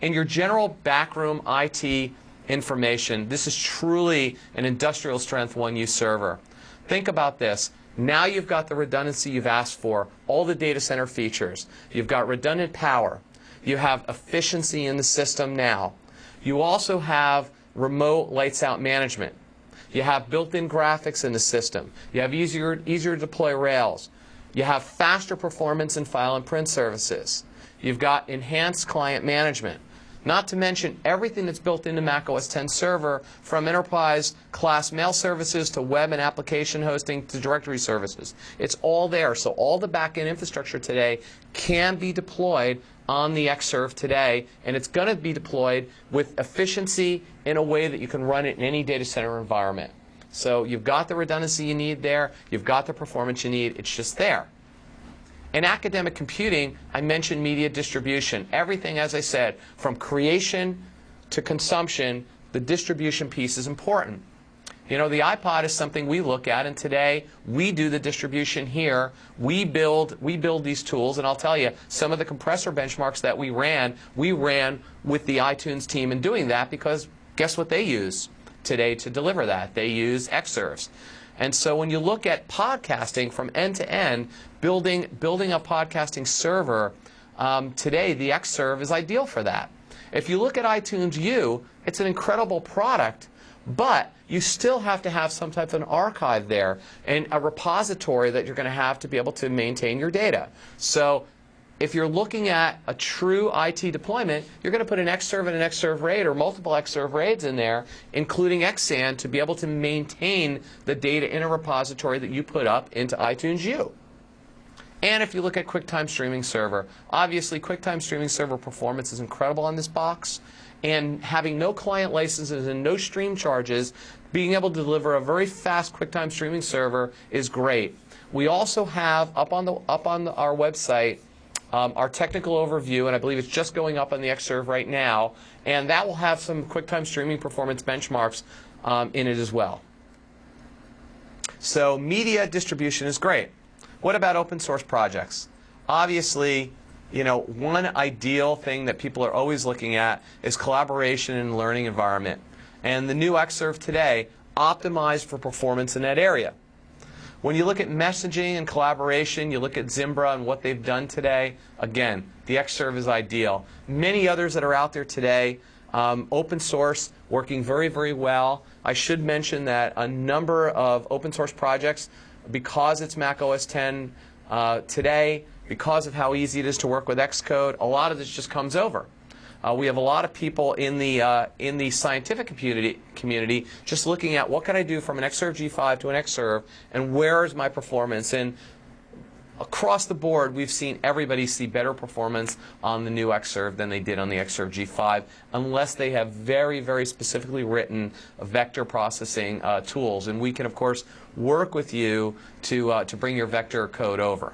In your general backroom IT information, this is truly an industrial strength one U server. Think about this. Now you've got the redundancy you've asked for, all the data center features. You've got redundant power. You have efficiency in the system now. You also have remote lights out management. You have built-in graphics in the system. You have easier, easier to deploy Rails. You have faster performance in file and print services. You've got enhanced client management. Not to mention everything that's built into Mac OS X Server from enterprise class mail services to web and application hosting to directory services. It's all there. So all the backend infrastructure today can be deployed on the Xserve today, and it's going to be deployed with efficiency in a way that you can run it in any data center environment. So you've got the redundancy you need there, you've got the performance you need, it's just there. In academic computing, I mentioned media distribution. Everything, as I said, from creation to consumption, the distribution piece is important. You know, the iPod is something we look at, and today we do the distribution here. We build, we build these tools, and I'll tell you, some of the compressor benchmarks that we ran, we ran with the iTunes team in doing that because guess what they use today to deliver that? They use Xserves. And so when you look at podcasting from end to end, building, building a podcasting server, um, today the Xserve is ideal for that. If you look at iTunes U, it's an incredible product, but you still have to have some type of an archive there and a repository that you're going to have to be able to maintain your data. So if you're looking at a true IT deployment, you're going to put an Xserve and an Xserve RAID or multiple Xserve RAIDs in there, including Xsan, to be able to maintain the data in a repository that you put up into iTunes U. And if you look at QuickTime Streaming Server, obviously QuickTime Streaming Server performance is incredible on this box. And having no client licenses and no stream charges, being able to deliver a very fast QuickTime Streaming Server is great. We also have up on the up on the, our website um, our technical overview, and I believe it's just going up on the Xserve right now, and that will have some QuickTime streaming performance benchmarks um, in it as well. So media distribution is great. What about open source projects? Obviously, you know, one ideal thing that people are always looking at is collaboration and learning environment. And the new Xserve today optimized for performance in that area. When you look at messaging and collaboration, you look at Zimbra and what they've done today, again, the Xserve is ideal. Many others that are out there today, um, open source, working very, very well. I should mention that a number of open source projects, because it's Mac OS X uh, today, because of how easy it is to work with Xcode, a lot of this just comes over. Uh, we have a lot of people in the uh, in the scientific community community just looking at what can I do from an Xserve G5 to an Xserve, and where is my performance? And across the board, we've seen everybody see better performance on the new Xserve than they did on the Xserve G5, unless they have very, very specifically written vector processing uh, tools. And we can, of course, work with you to, uh, to bring your vector code over.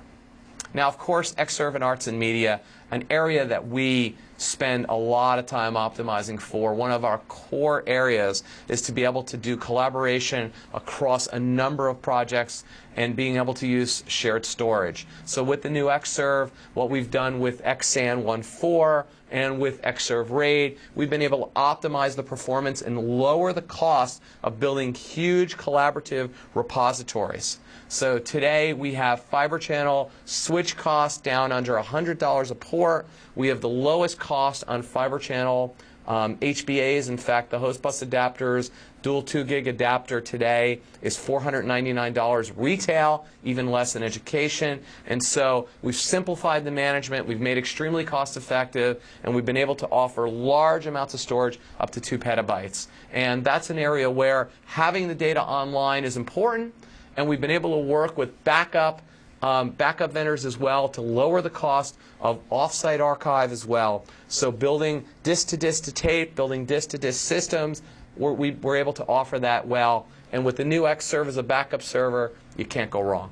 Now, of course, Xserve and Arts and Media, an area that we spend a lot of time optimizing for. One of our core areas is to be able to do collaboration across a number of projects and being able to use shared storage. So with the new Xserve, what we've done with Xsan 1.4 and with Xserve RAID, we've been able to optimize the performance and lower the cost of building huge collaborative repositories. So today we have fiber channel switch costs down under $100 a port. We have the lowest cost on fiber channel um, HBAs. In fact, the host bus adapters, dual 2 gig adapter today is $499 retail, even less in education. And so we've simplified the management, we've made extremely cost effective, and we've been able to offer large amounts of storage up to 2 petabytes. And that's an area where having the data online is important and we've been able to work with backup um, backup vendors as well to lower the cost of offsite archive as well. So building disk to disk to tape, building disk to disk systems, we're, we, able to offer that well. And with the new X Xserve as a backup server, you can't go wrong.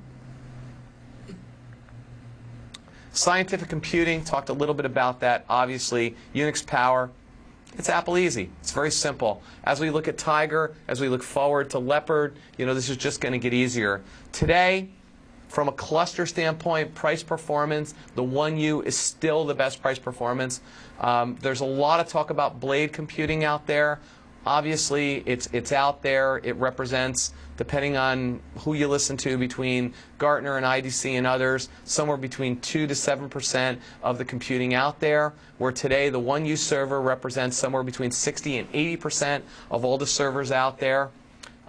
Scientific computing, talked a little bit about that. Obviously, Unix Power, it's Apple Easy. It's very simple. As we look at Tiger, as we look forward to Leopard, you know, this is just going to get easier. Today, from a cluster standpoint, price performance, the 1U is still the best price performance. Um, there's a lot of talk about blade computing out there. Obviously, it's, it's out there. It represents, depending on who you listen to, between Gartner and IDC and others, somewhere between 2 to 7% of the computing out there, where today the one-U server represents somewhere between 60 and 80% of all the servers out there.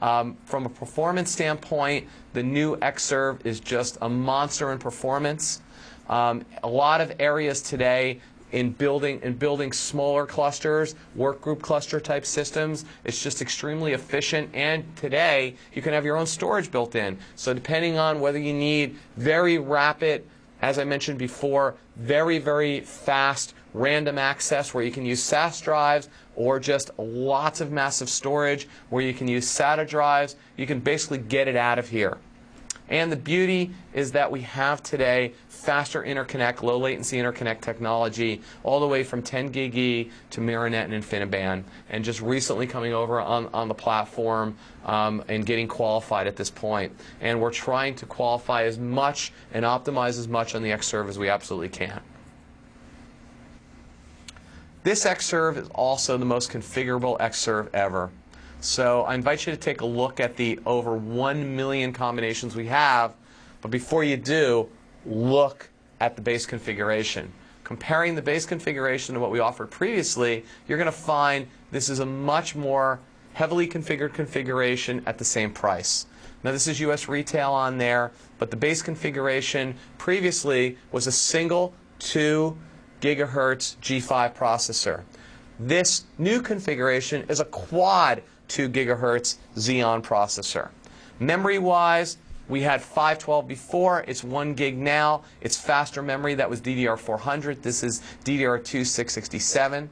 Um, from a performance standpoint, the new Xserve is just a monster in performance. Um, a lot of areas today in building in building smaller clusters, work group cluster type systems. It's just extremely efficient. And today, you can have your own storage built in. So depending on whether you need very rapid, as I mentioned before, very very fast random access where you can use SAS drives or just lots of massive storage where you can use SATA drives, you can basically get it out of here. And the beauty is that we have today faster interconnect, low latency interconnect technology, all the way from 10 gig E to Myrinet and InfiniBand, and just recently coming over on, on the platform um, and getting qualified at this point. And we're trying to qualify as much and optimize as much on the Xserve as we absolutely can. This Xserve is also the most configurable Xserve ever. So I invite you to take a look at the over 1 million combinations we have. But before you do, look at the base configuration. Comparing the base configuration to what we offered previously, you're going to find this is a much more heavily configured configuration at the same price. Now this is US retail on there, but the base configuration previously was a single 2 gigahertz G5 processor. This new configuration is a quad 2 gigahertz Xeon processor. Memory-wise, we had 512 before. It's 1 gig now. It's faster memory. That was DDR400. This is DDR2 667.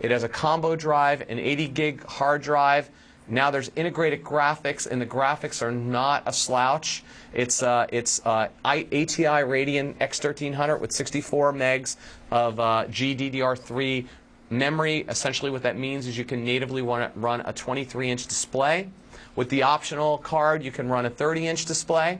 It has a combo drive, an 80 gig hard drive. Now there's integrated graphics, and the graphics are not a slouch. It's uh, it's uh, ATI Radeon X1300 with 64 megs of uh, GDDR3 memory. Essentially, what that means is you can natively run a 23-inch display. With the optional card, you can run a 30-inch display.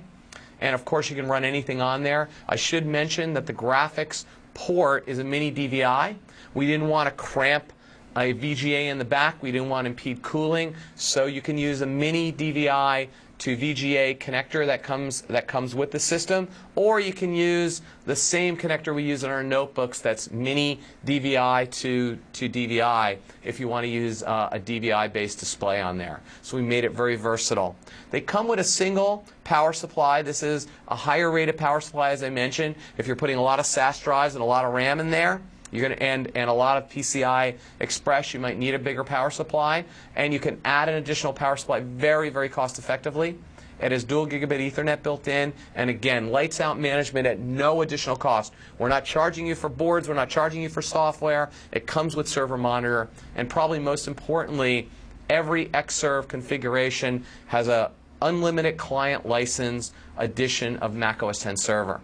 And of course, you can run anything on there. I should mention that the graphics port is a mini DVI. We didn't want to cramp a VGA in the back. We didn't want to impede cooling. So you can use a mini DVI to VGA connector that comes that comes with the system, or you can use the same connector we use in our notebooks. That's mini DVI to to DVI if you want to use uh, a DVI-based display on there. So we made it very versatile. They come with a single power supply. This is a higher rated power supply, as I mentioned. If you're putting a lot of SAS drives and a lot of RAM in there. You're going to and and a lot of PCI Express. You might need a bigger power supply, and you can add an additional power supply very very cost effectively. It has dual gigabit Ethernet built in, and again, lights out management at no additional cost. We're not charging you for boards. We're not charging you for software. It comes with server monitor, and probably most importantly, every Xserve configuration has a unlimited client license edition of macOS 10 server.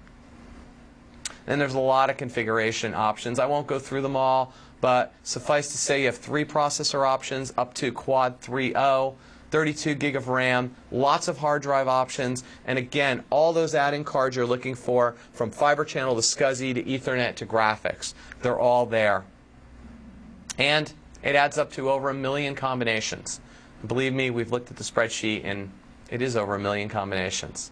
And there's a lot of configuration options. I won't go through them all, but suffice to say you have three processor options up to Quad 3.0. 32 gig of RAM, lots of hard drive options, and again, all those add-in cards you're looking for, from Fiber Channel to SCSI to Ethernet to graphics, they're all there. And it adds up to over a million combinations. Believe me, we've looked at the spreadsheet, and it is over a million combinations.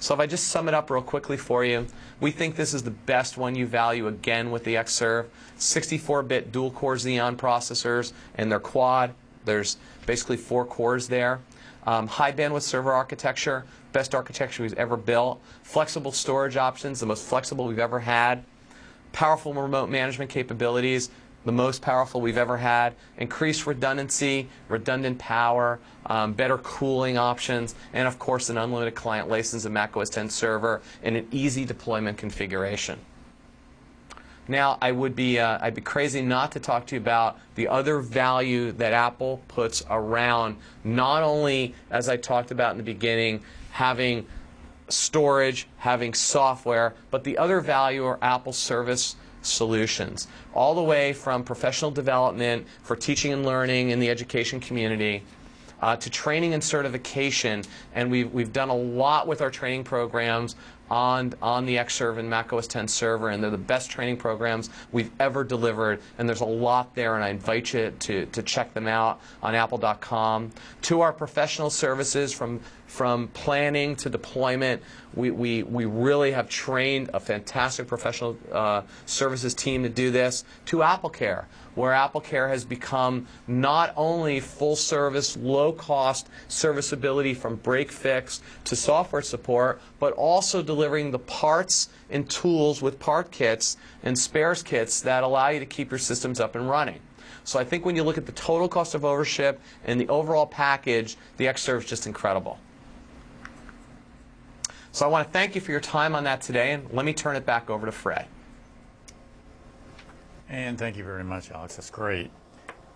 So if I just sum it up real quickly for you, we think this is the best one you value again with the Xserve. 64-bit dual-core Xeon processors and their quad. There's basically four cores there. Um, high bandwidth server architecture, best architecture we've ever built. Flexible storage options, the most flexible we've ever had. Powerful remote management capabilities, the most powerful we've ever had. Increased redundancy, redundant power, um, better cooling options, and of course an unlimited client license of Mac OS X server in an easy deployment configuration. Now, I would be uh, I'd be crazy not to talk to you about the other value that Apple puts around not only, as I talked about in the beginning, having storage, having software, but the other value or Apple service solutions, all the way from professional development for teaching and learning in the education community uh, to training and certification. And we've, we've done a lot with our training programs on, on the Xserve and Mac OS X server, and they're the best training programs we've ever delivered. And there's a lot there, and I invite you to, to check them out on apple.com. To our professional services from from planning to deployment. We, we, we really have trained a fantastic professional uh, services team to do this, to AppleCare, where AppleCare has become not only full service, low cost serviceability from break fix to software support, but also delivering the parts and tools with part kits and spares kits that allow you to keep your systems up and running. So I think when you look at the total cost of ownership and the overall package, the Xserve is just incredible. So I want to thank you for your time on that today, and let me turn it back over to Fred. And thank you very much, Alex. That's great.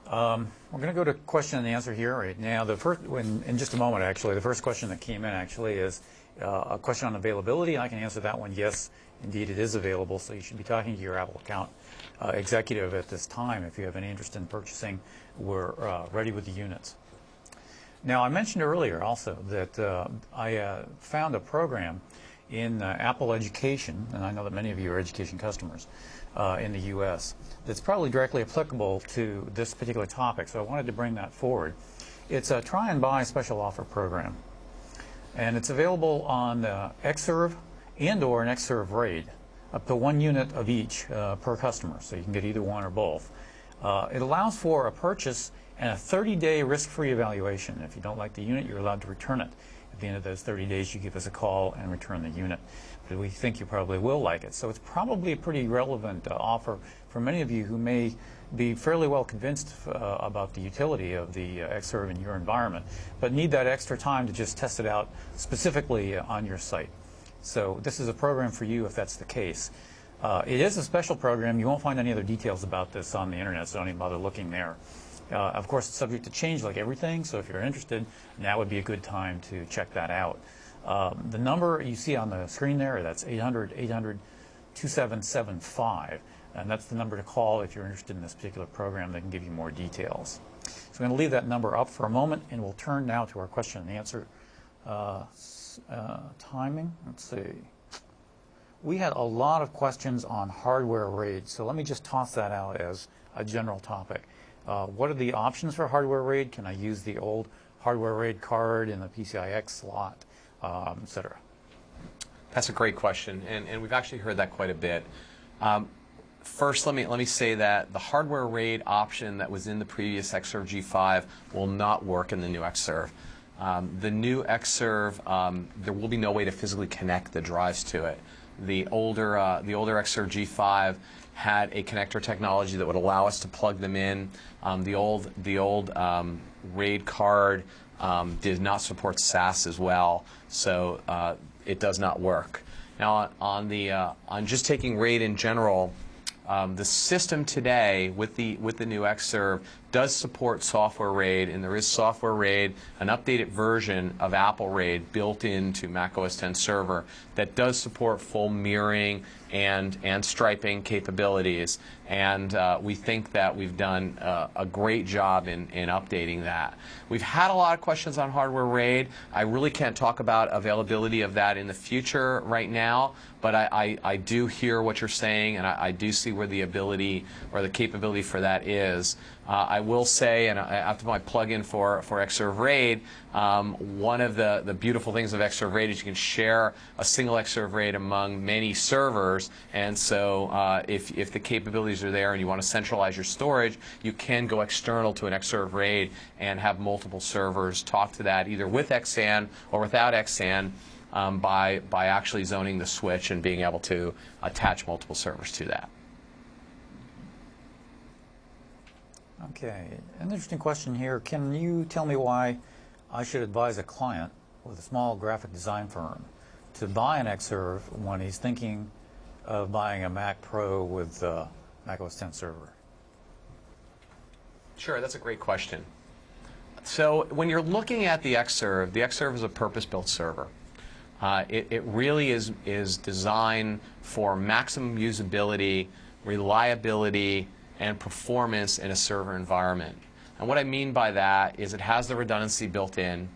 Um, we're going to go to question and answer here right now. The first, when, in just a moment, actually, the first question that came in actually is uh, a question on availability. I can answer that one. Yes, indeed, it is available. So you should be talking to your Apple account uh, executive at this time if you have any interest in purchasing. We're uh, ready with the units. Now, I mentioned earlier also that uh, I uh, found a program in uh, Apple Education, and I know that many of you are education customers uh, in the U.S., that's probably directly applicable to this particular topic, so I wanted to bring that forward. It's a try and buy special offer program, and it's available on the Xserve and or an Xserve RAID, up to one unit of each uh, per customer, so you can get either one or both. Uh, it allows for a purchase and a 30-day risk-free evaluation. If you don't like the unit, you're allowed to return it. At the end of those 30 days, you give us a call and return the unit. But we think you probably will like it. So it's probably a pretty relevant uh, offer for many of you who may be fairly well convinced uh, about the utility of the uh, in your environment, but need that extra time to just test it out specifically on your site. So this is a program for you if that's the case. Uh, it is a special program. You won't find any other details about this on the internet, so don't even bother looking there. Uh, of course, it's subject to change like everything, so if you're interested, now would be a good time to check that out. Um, the number you see on the screen there, that's 800 800 2775, and that's the number to call if you're interested in this particular program that can give you more details. So I'm going to leave that number up for a moment, and we'll turn now to our question and answer uh, uh, timing. Let's see. We had a lot of questions on hardware RAID, so let me just toss that out as a general topic. Uh, what are the options for hardware RAID? Can I use the old hardware RAID card in the PCIX slot, um, et cetera? That's a great question, and, and we've actually heard that quite a bit. Um, first, let me let me say that the hardware RAID option that was in the previous Xserve G5 will not work in the new Xserve. Um, the new Xserve, um, there will be no way to physically connect the drives to it. The older uh, the older Xserve G5 had a connector technology that would allow us to plug them in. Um, the old, the old um, RAID card um, did not support SAS as well, so uh, it does not work. Now, on the uh, on just taking RAID in general, um, the system today with the with the new Xserve does support software RAID, and there is software RAID, an updated version of Apple RAID built into Mac OS X Server that does support full mirroring and, and striping capabilities. And uh, we think that we've done uh, a great job in, in updating that. We've had a lot of questions on hardware RAID. I really can't talk about availability of that in the future right now, but I, I, I do hear what you're saying, and I, I, do see where the ability or the capability for that is. Uh, I will say, and to my plug-in for, for Xserve RAID, um, one of the, the beautiful things of Xserve RAID is you can share a single Xserve RAID among many servers, and so uh, if, if the capabilities are there and you want to centralize your storage, you can go external to an Xserve RAID and have multiple servers talk to that either with Xsan or without Xsan um, by, by actually zoning the switch and being able to attach multiple servers to that. Okay, an interesting question here. Can you tell me why I should advise a client with a small graphic design firm to buy an Xserve when he's thinking of buying a Mac Pro with uh, Mac OS 10 server? Sure, that's a great question. So when you're looking at the Xserve, the Xserve is a purpose-built server. Uh, it, it, really is, is designed for maximum usability, reliability, and performance in a server environment. And what I mean by that is it has the redundancy built in.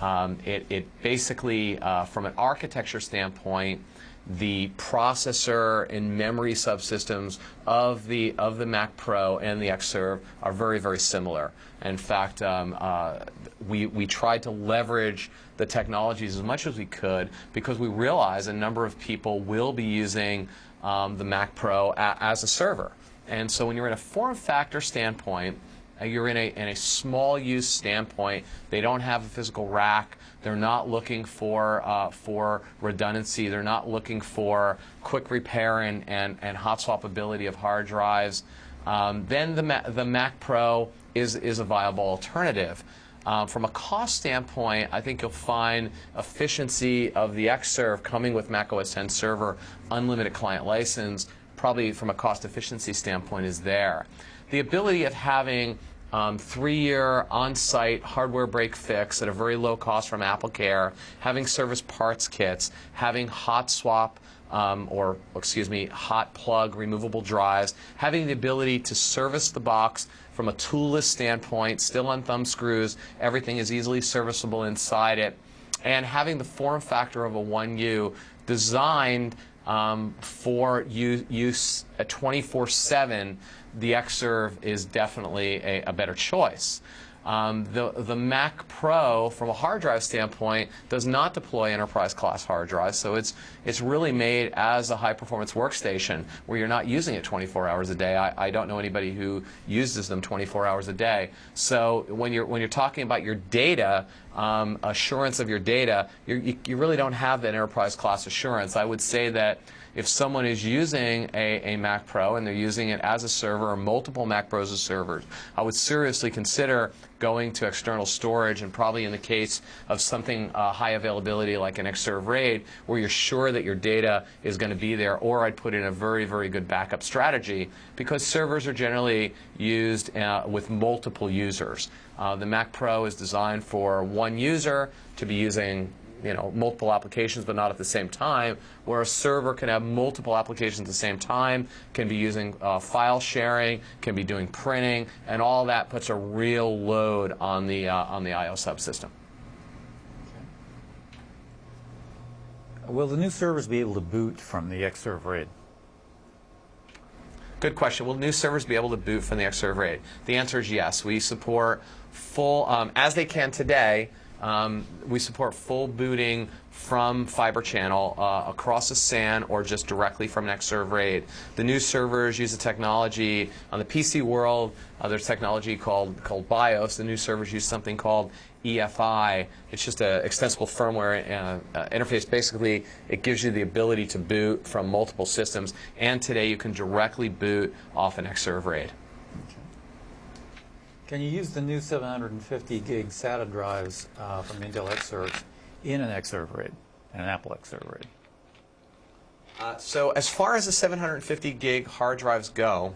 Um, it, it, basically, uh, from an architecture standpoint, the processor and memory subsystems of the of the Mac Pro and the Xserve are very very similar. In fact, um, uh, we we tried to leverage the technologies as much as we could because we realize a number of people will be using um, the Mac Pro a, as a server. And so when you're in a form factor standpoint, uh, you're in a, in a small use standpoint. They don't have a physical rack. They're not looking for, uh, for redundancy. They're not looking for quick repair and, and, and hot swappability of hard drives. Um, then the, Ma the Mac Pro is, is a viable alternative. Um, from a cost standpoint, I think you'll find efficiency of the Xserve coming with Mac OS 10 Server unlimited client license, probably from a cost efficiency standpoint, is there. The ability of having um, three-year on-site hardware break fix at a very low cost from AppleCare, having service parts kits, having hot swap um, or excuse me, hot plug removable drives, having the ability to service the box from a toolless standpoint, still on thumb screws, everything is easily serviceable inside it, and having the form factor of a 1U designed um, for use at 24/7, the Xserve is definitely a, a better choice. Um, the, the Mac Pro, from a hard drive standpoint, does not deploy enterprise class hard drives, so it's, it's really made as a high performance workstation where you're not using it 24 hours a day. I, I don't know anybody who uses them 24 hours a day. So when you're, when you're talking about your data, um, assurance of your data, you, you really don't have that enterprise class assurance. I would say that if someone is using a, a Mac Pro and they're using it as a server or multiple Mac Pros as servers, I would seriously consider going to external storage and probably in the case of something uh, high availability like an Xserve RAID where you're sure that your data is going to be there or I'd put in a very, very good backup strategy because servers are generally used uh, with multiple users. Uh, the Mac Pro is designed for one user to be using you know, multiple applications but not at the same time, where a server can have multiple applications at the same time, can be using uh, file sharing, can be doing printing, and all that puts a real load on the, uh, on the I.O. subsystem. Will the new servers be able to boot from the Xserve RAID? Good question. Will new servers be able to boot from the Xserve RAID? The answer is yes. We support full, um, as they can today, um, we support full booting from Fiber Channel uh, across a SAN or just directly from an Xserve RAID. The new servers use a technology on the PC world. Uh, there's technology called called BIOS. The new servers use something called EFI. It's just an extensible firmware uh, uh, interface. Basically, it gives you the ability to boot from multiple systems. And today, you can directly boot off an Xserve RAID. Can you use the new 750 gig SATA drives uh, from Intel Xserve in an Xserve RAID, an Apple Xserve RAID? Uh, so as far as the 750 gig hard drives go,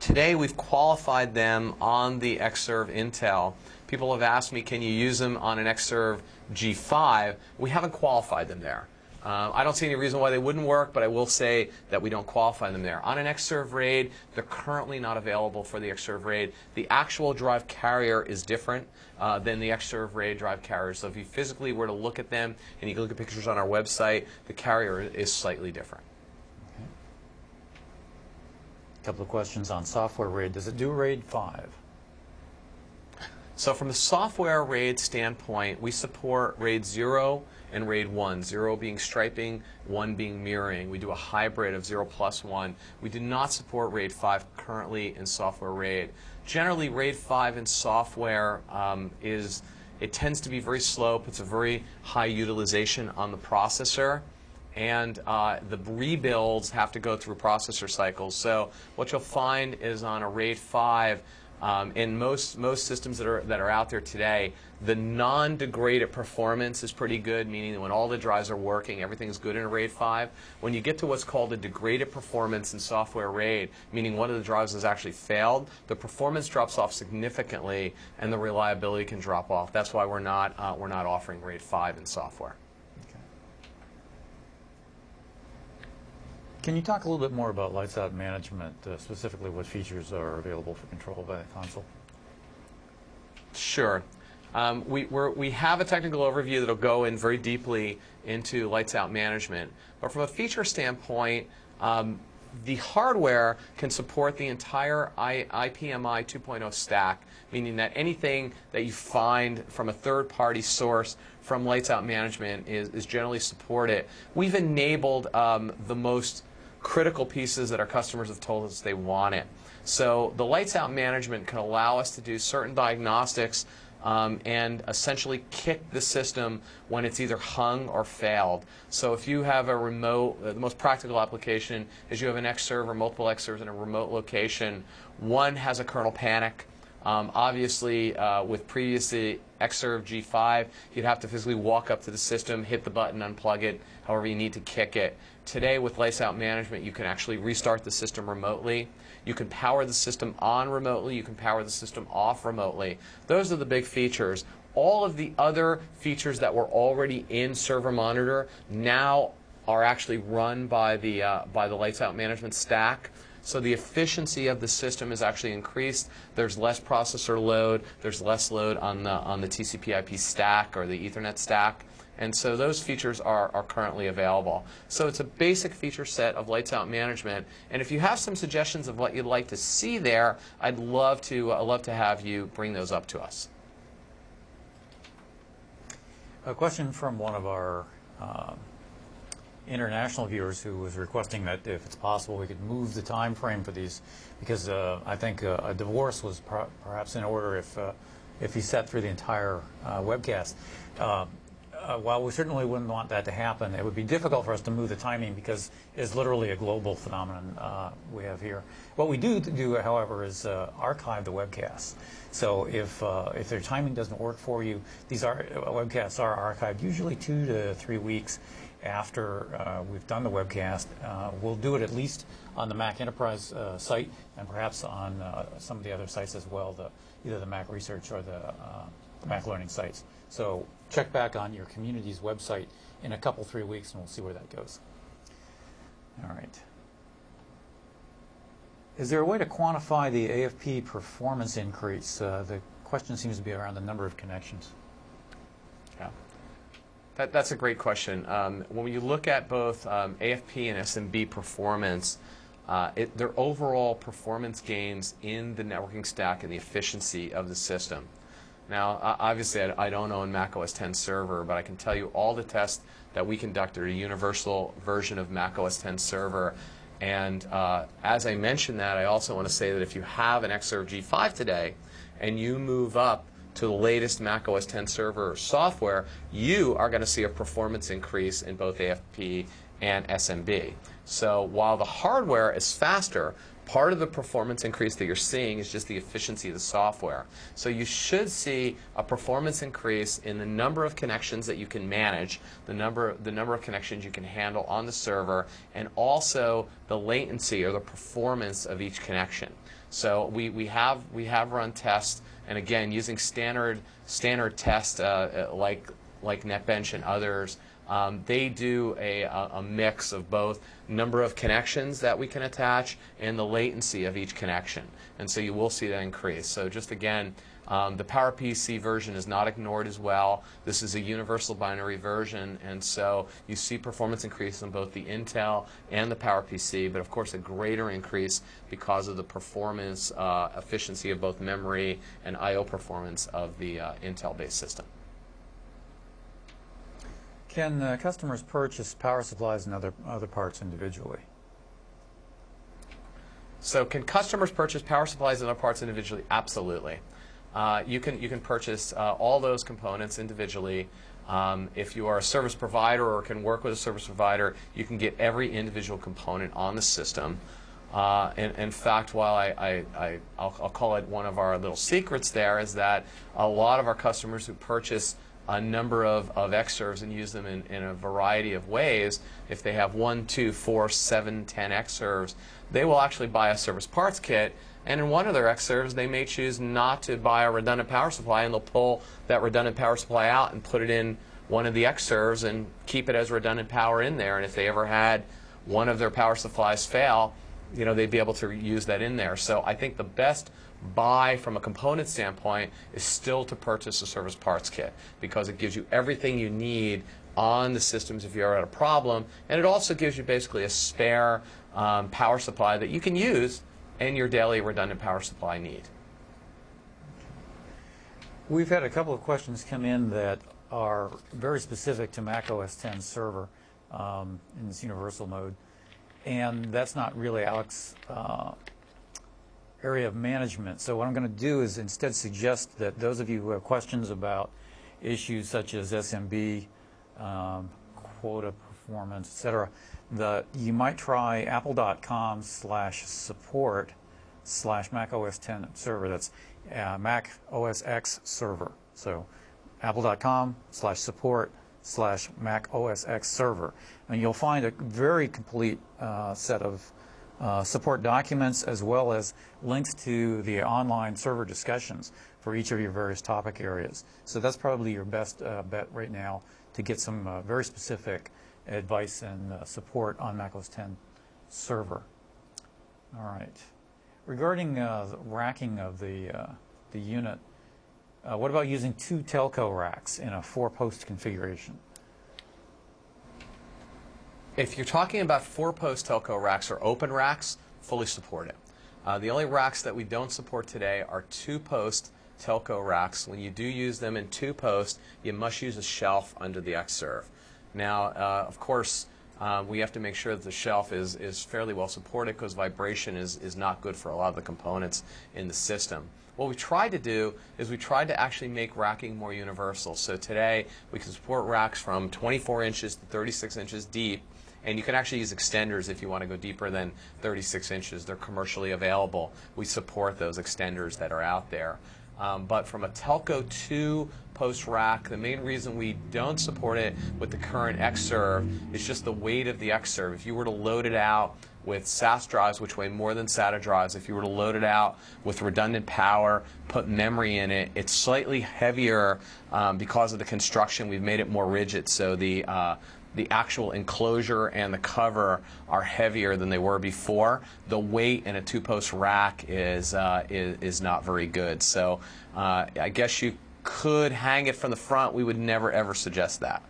today we've qualified them on the Xserve Intel. People have asked me, can you use them on an Xserve G5? We haven't qualified them there. Uh, I don't see any reason why they wouldn't work, but I will say that we don't qualify them there. On an Xserve RAID, they're currently not available for the Xserve RAID. The actual drive carrier is different uh, than the Xserve RAID drive carrier. So if you physically were to look at them, and you can look at pictures on our website, the carrier is slightly different. A couple of questions on software RAID. Does it do RAID 5? So from the software RAID standpoint, we support RAID 0 and RAID 1, 0 being striping, 1 being mirroring. We do a hybrid of 0 plus 1. We do not support RAID 5 currently in software RAID. Generally, RAID 5 in software um, is, it tends to be very slow, puts a very high utilization on the processor and uh, the rebuilds have to go through processor cycles. So what you'll find is on a RAID 5, um, in most most systems that are that are out there today, the non-degraded performance is pretty good, meaning that when all the drives are working, everything's good in a RAID 5. When you get to what's called a degraded performance in software RAID, meaning one of the drives has actually failed, the performance drops off significantly, and the reliability can drop off. That's why we're not uh, we're not offering RAID 5 in software. Can you talk a little bit more about lights out management, uh, specifically what features are available for control by the console? Sure. Um, we, we have a technical overview that will go in very deeply into lights out management. But from a feature standpoint, um, the hardware can support the entire I, IPMI 2.0 stack, meaning that anything that you find from a third-party source from lights out management is, is generally supported. We've enabled um, the most critical pieces that our customers have told us they want it. So the lights out management can allow us to do certain diagnostics um, and essentially kick the system when it's either hung or failed. So if you have a remote, uh, the most practical application is you have an Xserve, multiple Xserves in a remote location. One has a kernel panic. Um, obviously, uh, with previously Xserve G5, you'd have to physically walk up to the system, hit the button, unplug it, however you need to kick it. Today with Lights Out Management, you can actually restart the system remotely. You can power the system on remotely. You can power the system off remotely. Those are the big features. All of the other features that were already in Server Monitor now are actually run by the, uh, by the Lights Out Management stack. So the efficiency of the system is actually increased. There's less processor load. There's less load on the, on the TCP IP stack or the Ethernet stack. And so those features are, are currently available. So it's a basic feature set of lights out management. And if you have some suggestions of what you'd like to see there, I'd love to, uh, love to have you bring those up to us. A question from one of our uh, international viewers who was requesting that if it's possible we could move the time frame for these because uh, I think uh, a divorce was per perhaps in order if uh, if he sat through the entire uh, webcast. Uh, uh, while we certainly wouldn't want that to happen, it would be difficult for us to move the timing because it's literally a global phenomenon we have here. What we do do, however, is archive the webcasts. So if if their timing doesn't work for you, these are webcasts are archived usually two to three weeks after uh, we've done the webcast. we'll do it at least on the Mac Enterprise site and perhaps on some of the other sites as well, the, either the Mac Research or the Mac Learning sites. So check back on your community's website in a couple, three weeks, and we'll see where that goes. All right. Is there a way to quantify the AFP performance increase? Uh, the question seems to be around the number of connections. That, that's a great question. Um, when you look at both um, AFP and SMB performance, uh, it, their overall performance gains in the networking stack and the efficiency of the system. Now, obviously, I don't own Mac OS 10 Server, but I can tell you all the tests that we conducted are a universal version of Mac OS 10 Server. And uh, as I mentioned that, I also want to say that if you have an Xserve G5 today and you move up to the latest Mac OS 10 Server software, you are going to see a performance increase in both AFP and SMB. So while the hardware is faster, Part of the performance increase that you're seeing is just the efficiency of the software. So you should see a performance increase in the number of connections that you can manage, the number, the number of connections you can handle on the server, and also the latency or the performance of each connection. So we, we, have, we have run tests, and again, using standard, standard tests uh, uh like, like NetBench and others, Um, they do a, a, a mix of both number of connections that we can attach and the latency of each connection. And so you will see that increase. So just again, um, the PowerPC version is not ignored as well. This is a universal binary version, and so you see performance increase on both the Intel and the PowerPC, but of course a greater increase because of the performance uh, efficiency of both memory and I.O. performance of the uh, Intel-based system. Can uh, customers purchase power supplies and other, other parts individually? So can customers purchase power supplies and other parts individually? Absolutely. Uh, you can you can purchase uh, all those components individually. Um, if you are a service provider or can work with a service provider, you can get every individual component on the system. Uh, in, in, fact, while I, I, will call it one of our little secrets there is that a lot of our customers who purchase a number of, of Xserves and use them in, in a variety of ways, if they have one, two, four, seven, ten Xserves, they will actually buy a service parts kit and in one of their Xserves, they may choose not to buy a redundant power supply, and they'll pull that redundant power supply out and put it in one of the Xserves and keep it as redundant power in there. And if they ever had one of their power supplies fail, you know, they'd be able to use that in there. So I think the best buy from a component standpoint is still to purchase a service parts kit because it gives you everything you need on the systems if you're at a problem, and it also gives you basically a spare um, power supply that you can use and your daily redundant power supply need. We've had a couple of questions come in that are very specific to Mac OS X server um, in this universal mode. And that's not really Alex's uh, area of management. So what I'm going to do is instead suggest that those of you who have questions about issues such as SMB, um, quota performance, et cetera, the, you might try apple.com slash support slash Mac OS 10 server. That's uh, Mac OS X server. So apple.com slash support slash Mac OS X server. And you'll find a very complete uh, set of uh, support documents as well as links to the online server discussions for each of your various topic areas. So that's probably your best uh, bet right now to get some uh, very specific advice and uh, support on Mac OS 10 server. All right. Regarding uh, racking of the, uh, the unit, uh, what about using two telco racks in a four-post configuration? If you're talking about four-post telco racks or open racks, fully support it. Uh, the only racks that we don't support today are two-post telco racks. When you do use them in two-post, you must use a shelf under the Xserve. Now, uh, of course, uh, we have to make sure that the shelf is, is fairly well supported because vibration is, is not good for a lot of the components in the system. What we tried to do is we tried to actually make racking more universal. So today we can support racks from 24 inches to 36 inches deep and you can actually use extenders if you want to go deeper than 36 inches. They're commercially available. We support those extenders that are out there. Um, but from a Telco 2 post rack, the main reason we don't support it with the current Xserve is just the weight of the Xserve. If you were to load it out with SAS drives, which weigh more than SATA drives, if you were to load it out with redundant power, put memory in it, it's slightly heavier um, because of the construction. We've made it more rigid, so the uh, the actual enclosure and the cover are heavier than they were before. The weight in a two-post rack is, uh, is, is not very good. So uh, I guess you could hang it from the front. We would never ever suggest that.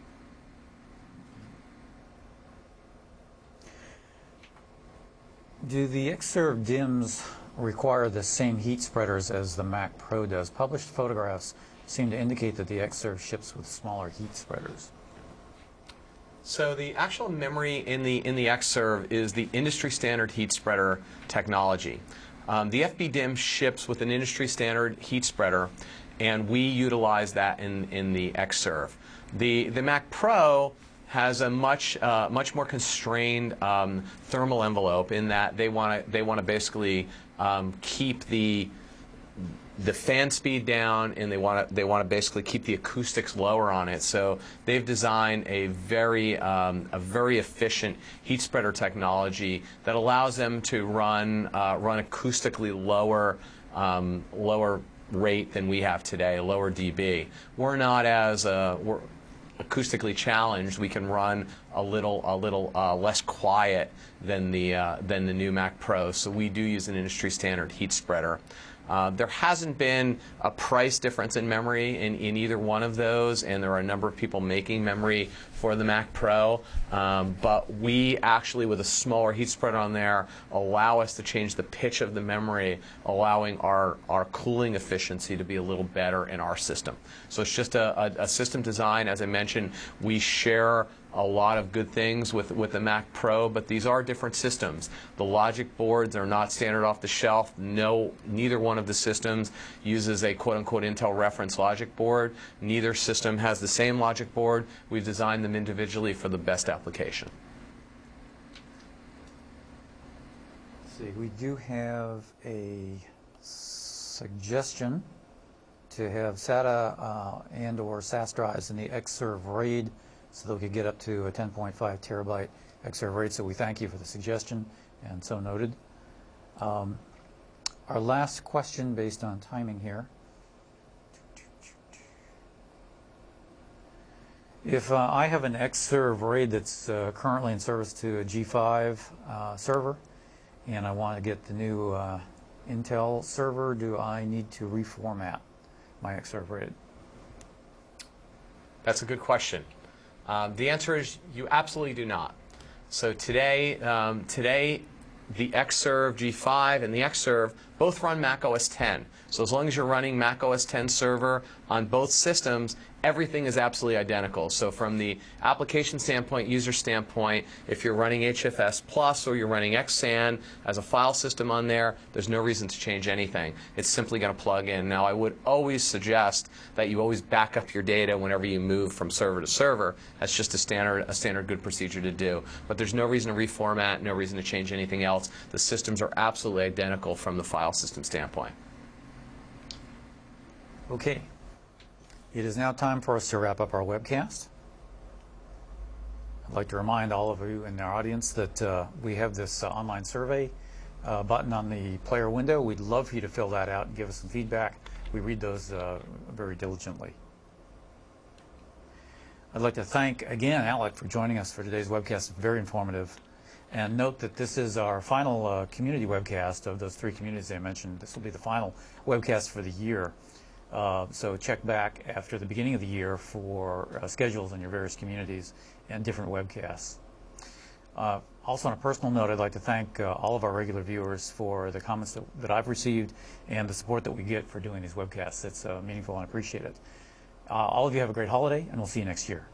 Do the Xserve DIMMs require the same heat spreaders as the Mac Pro does? Published photographs seem to indicate that the Xserve ships with smaller heat spreaders. So the actual memory in the in the Xserve is the industry standard heat spreader technology. Um, the FBDIMM ships with an industry standard heat spreader, and we utilize that in in the Xserve. The the Mac Pro has a much uh, much more constrained um, thermal envelope in that they want to they want to basically um, keep the the fan speed down and they want to they want to basically keep the acoustics lower on it. So they've designed a very um, a very efficient heat spreader technology that allows them to run uh, run acoustically lower um, lower rate than we have today, lower dB. We're not as uh, we're acoustically challenged, we can run a little a little uh, less quiet than the uh, than the new Mac Pro. So we do use an industry standard heat spreader. Uh, there hasn't been a price difference in memory in, in either one of those, and there are a number of people making memory for the Mac Pro. Um, but we actually, with a smaller heat spreader on there, allow us to change the pitch of the memory, allowing our, our cooling efficiency to be a little better in our system. So it's just a, a, a system design. As I mentioned, we share a lot of good things with, with the Mac Pro, but these are different systems. The logic boards are not standard off the shelf. No, neither one of the systems uses a quote unquote Intel reference logic board. Neither system has the same logic board. We've designed them individually for the best application. Let's see, we do have a suggestion to have SATA uh, and or SAS drives in the Xserve RAID so that we could get up to a 10.5 terabyte Xserve RAID. So we thank you for the suggestion, and so noted. Um, our last question, based on timing here. If uh, I have an Xserve RAID that's uh, currently in service to a G5 uh, server, and I want to get the new uh, Intel server, do I need to reformat my Xserve RAID? That's a good question. Um, the answer is you absolutely do not. So today, um, today, the Xserve G5 and the Xserve both run Mac OS 10. So as long as you're running Mac OS 10 server on both systems, everything is absolutely identical. So from the application standpoint, user standpoint, if you're running HFS Plus or you're running Xsan as a file system on there, there's no reason to change anything. It's simply going to plug in. Now, I would always suggest that you always back up your data whenever you move from server to server. That's just a standard, a standard good procedure to do. But there's no reason to reformat, no reason to change anything else. The systems are absolutely identical from the file system standpoint. Okay. It is now time for us to wrap up our webcast. I'd like to remind all of you in our audience that uh, we have this uh, online survey uh, button on the player window. We'd love for you to fill that out and give us some feedback. We read those uh, very diligently. I'd like to thank again Alex for joining us for today's webcast. Very informative. And note that this is our final uh, community webcast of those three communities I mentioned. This will be the final webcast for the year. Uh, so check back after the beginning of the year for uh, schedules in your various communities and different webcasts. Uh, also, on a personal note, I'd like to thank uh, all of our regular viewers for the comments that, that, I've received and the support that we get for doing these webcasts. It's uh, meaningful and I appreciate it. All of you have a great holiday, and we'll see you next year.